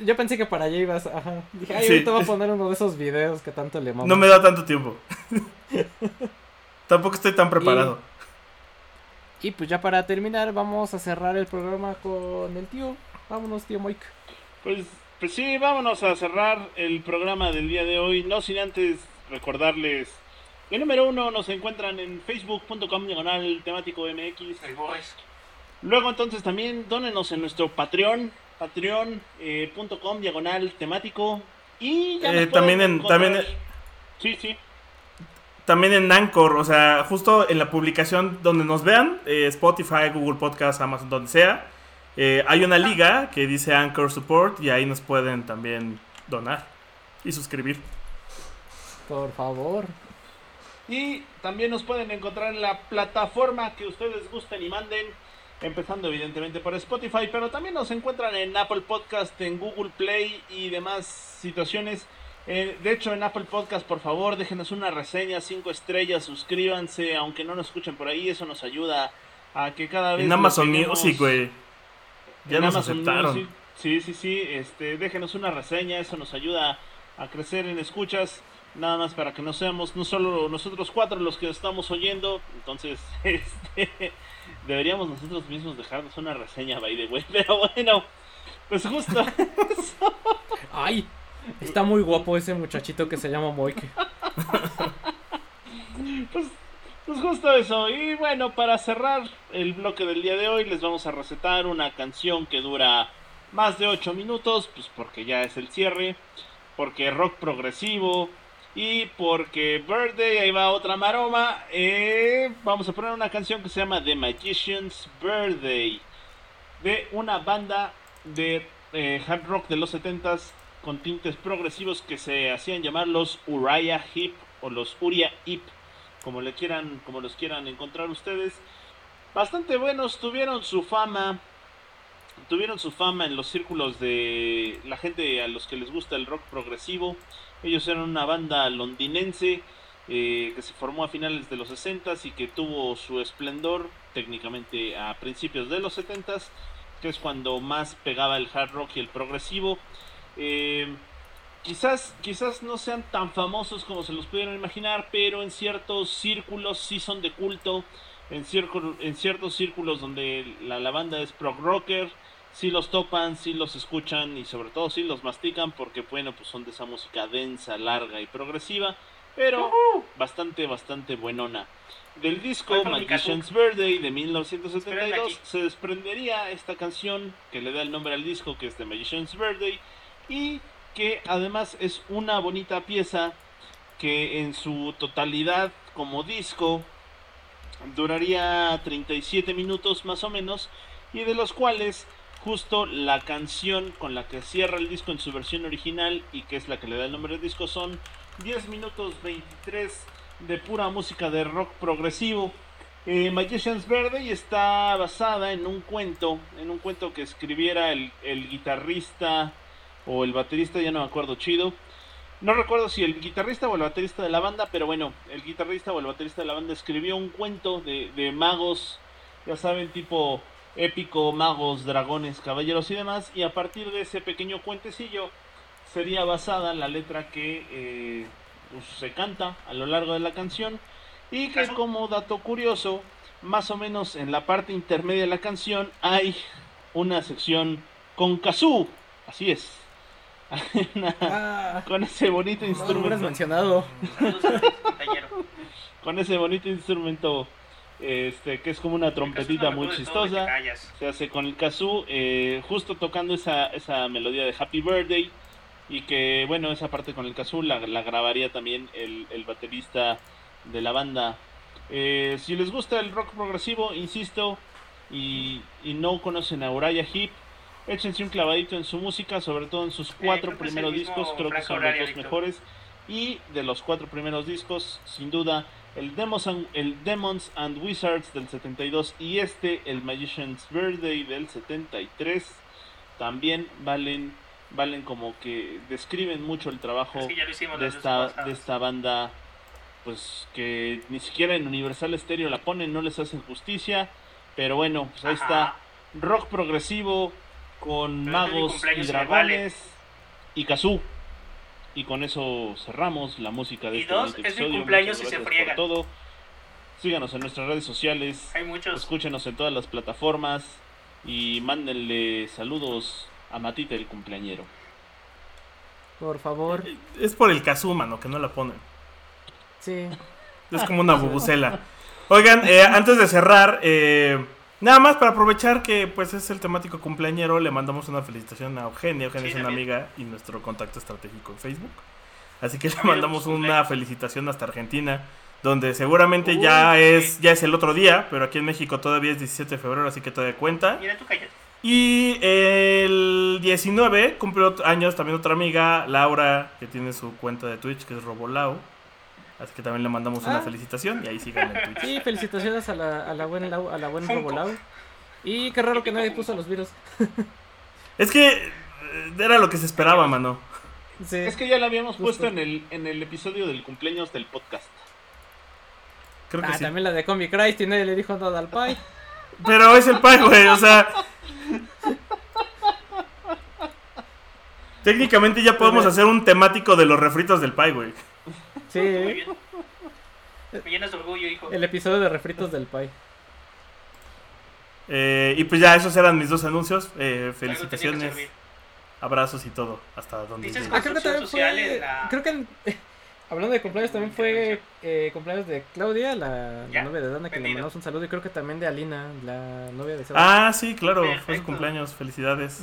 Yo pensé que para allá ibas, ajá. Dije, ay, Sí. ahorita voy a poner uno de esos videos que tanto le mamo. No me da tanto tiempo. [LAUGHS] Tampoco estoy tan preparado. Y pues ya para terminar, vamos a cerrar el programa con el tío. Vámonos, tío Moik. Pues, pues sí, vámonos a cerrar el programa del día de hoy. No sin antes recordarles que número uno nos encuentran en facebook.com diagonal temático MX. el. Luego entonces también dónenos en nuestro Patreon, patreon.com diagonal temático. Y ya Eh, también en- también Sí, sí. También en Anchor, o sea, justo en la publicación donde nos vean, eh, Spotify, Google Podcast, Amazon, donde sea, eh, hay una liga que dice Anchor Support y ahí nos pueden también donar y suscribir. Por favor. Y también nos pueden encontrar en la plataforma que ustedes gusten y manden. Empezando evidentemente por Spotify, pero también nos encuentran en Apple Podcast, en Google Play y demás situaciones. Eh, de hecho, en Apple Podcast, por favor, déjenos una reseña, cinco estrellas, suscríbanse, aunque no nos escuchen por ahí, eso nos ayuda a que cada vez... En Amazon peguemos- Music, güey. Ya en nos Amazon aceptaron. Music. Sí, sí, sí. Este, déjenos una reseña, eso nos ayuda a crecer en escuchas. Nada más para que no seamos no solo nosotros cuatro los que estamos oyendo. Entonces, [LAUGHS] este, deberíamos nosotros mismos dejarnos una reseña, by the way. [LAUGHS] Pero bueno, pues justo. [LAUGHS] Ay, está muy guapo ese muchachito que se llama Moik. Pues, pues justo eso. Y bueno, para cerrar el bloque del día de hoy, les vamos a recetar una canción que dura más de 8 minutos, pues porque ya es el cierre. porque rock progresivo y porque Birthday, ahí va otra maroma, eh, vamos a poner una canción que se llama The Magician's Birthday de una banda de eh, hard rock de los 70s con tintes progresivos que se hacían llamar los Uriah Heep o los Uriah Heep, como le quieran, como los quieran encontrar ustedes. Bastante buenos, tuvieron su fama, tuvieron su fama en los círculos de la gente a los que les gusta el rock progresivo. Ellos eran una banda londinense eh, que se formó a finales de los 60s y que tuvo su esplendor técnicamente a principios de los 70s, que es cuando más pegaba el hard rock y el progresivo. Eh, quizás, quizás no sean tan famosos como se los pudieran imaginar, pero en ciertos círculos sí son de culto. En, en ciertos círculos donde la, la banda es prog rocker, si los topan, si los escuchan y sobre todo si los mastican porque bueno, pues son de esa música densa, larga y progresiva, pero bastante, bastante buenona. Del disco Magician's Birthday de 1972 se desprendería esta canción que le da el nombre al disco que es The Magician's Birthday y que además es una bonita pieza que en su totalidad como disco duraría 37 minutos más o menos y de los cuales justo la canción con la que cierra el disco en su versión original y que es la que le da el nombre del disco son 10 minutos 23 de pura música de rock progresivo. Eh, Magician's Verde está basada en un cuento, en un cuento que escribiera el, el guitarrista o el baterista, ya no me acuerdo chido. No recuerdo si el guitarrista o el baterista de la banda, pero bueno, el guitarrista o el baterista de la banda escribió un cuento de magos, ya saben, tipo épico, magos, dragones, caballeros y demás. Y a partir de ese pequeño cuentecillo sería basada la letra que eh, pues, se canta a lo largo de la canción. Y que como dato curioso, más o menos en la parte intermedia de la canción hay una sección con kazoo. Así es. [LAUGHS] Ah. con ese bonito No lo hubieras instrumento. mencionado. Con ese bonito instrumento este que es como una trompetita muy chistosa. se hace con el kazoo eh, justo tocando esa, esa melodía de Happy Birthday. Y que bueno esa parte con el kazoo la, la grabaría también el, el baterista de la banda. Eh, si les gusta el rock progresivo insisto y, y no conocen a Uriah Heep échense un clavadito en su música sobre todo en sus cuatro que es primeros discos. Creo que son los dos mejores. Y de los cuatro primeros discos, sin duda, el Demons and, el Demons and Wizards del 72 y este, el Magician's Birthday del 73, también valen, valen como que describen mucho el trabajo de esta, de esta banda, pues que ni siquiera en Universal Stereo la ponen, no les hacen justicia, pero bueno, pues ahí Ajá. está, rock progresivo con Pero magos y dragones y kazoo. Y con eso cerramos la música de Y este dos, es mi episodio. cumpleaños y se gracias por friegan. todo. Síganos en nuestras redes sociales, Hay muchos. escúchenos en todas las plataformas y mándenle saludos a Matita el cumpleañero. Por favor. Es por el kazoo, mano, que no la ponen. Sí. Es como una [LAUGHS] bubucela. Oigan, eh, antes de cerrar, eh, nada más para aprovechar que pues es el temático cumpleañero, le mandamos una felicitación a Eugenia. Eugenia Sí, es una amiga y nuestro contacto estratégico en Facebook. Así que le mandamos pues, una felicitación hasta Argentina, donde seguramente Uy, ya sí. es ya es el otro día, pero aquí en México todavía es 17 de febrero, así que todavía cuenta. Mira, tú cállate. Y el 19 cumplió ot- años también otra amiga, Laura, que tiene su cuenta de Twitch, que es Robolau. Así que también le mandamos una Ah. felicitación y ahí sigan en Twitch. Sí, felicitaciones a la, a la buena a la buena. Robolau. Y qué raro que nadie puso los virus. [LAUGHS] Es que eh, era lo que se esperaba, mano. Sí. Es que ya la habíamos Justo. puesto en el, en el episodio del cumpleaños del podcast. Creo que Ah, sí. también la de Comic Christ y nadie le dijo nada al Pai. [LAUGHS] Pero es el pie, güey, o sea. [LAUGHS] Técnicamente ya podemos hacer un temático de los refritos del pie, güey. Muy Sí, bien. Me llenas de orgullo, hijo. el episodio de refritos del Pai. Eh, y pues ya esos eran mis dos anuncios. Eh, felicitaciones, abrazos y todo. Hasta donde Dices. Ah, creo que también fue. la- Creo que. en- [LAUGHS] Hablando de cumpleaños, también fue eh, cumpleaños de Claudia, la, novia de Dana, que le mandamos un saludo. Y creo que también de Alina, la novia de Seba. Ah, sí, claro, fue su cumpleaños. Felicidades.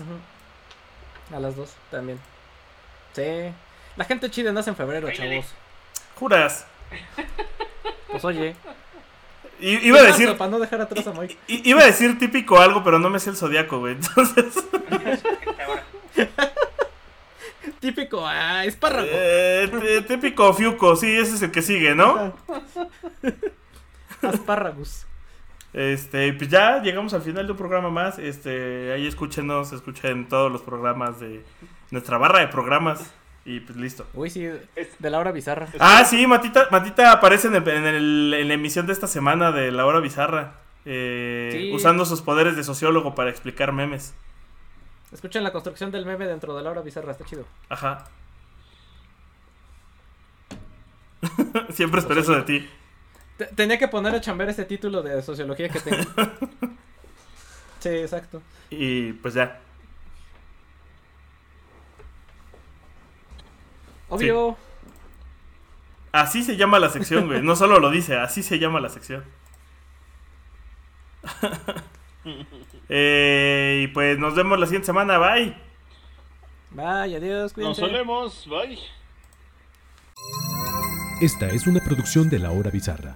A las dos también. Sí. La gente chida nace en febrero, chavos. Juras. [LAUGHS] Pues oye. I- iba a decir. Para no dejar atrás a Mike. i- Iba a decir típico algo, pero no me sé el zodiaco, güey. Entonces. [LAUGHS] Típico, ah, espárrago. eh, típico Fiuco, sí, ese es el que sigue, ¿no? Aspárragos. Este, pues ya llegamos al final de un programa más. Este, ahí escúchenos, escuchen todos los programas de nuestra barra de programas. Y pues listo. Uy, sí, de la hora bizarra. Ah, sí, Matita, Matita aparece en, el- en el- en la emisión de esta semana de La Hora Bizarra. eh, Sí. Usando sus poderes de sociólogo para explicar memes. Escuchen la construcción del meme dentro de la hora bizarra, está chido. Ajá. [LAUGHS] Siempre esperé eso de ti. Te- Tenía que poner a chambear ese título de sociología que tengo. [LAUGHS] Sí, exacto. Y pues ya. Obvio. Así se llama la sección, güey. No solo lo dice, así se llama la sección. [LAUGHS] Eh, y pues nos vemos la siguiente semana. Bye. Bye, adiós, Nos cuídense. solemos, bye. Esta es una producción de La Hora Bizarra.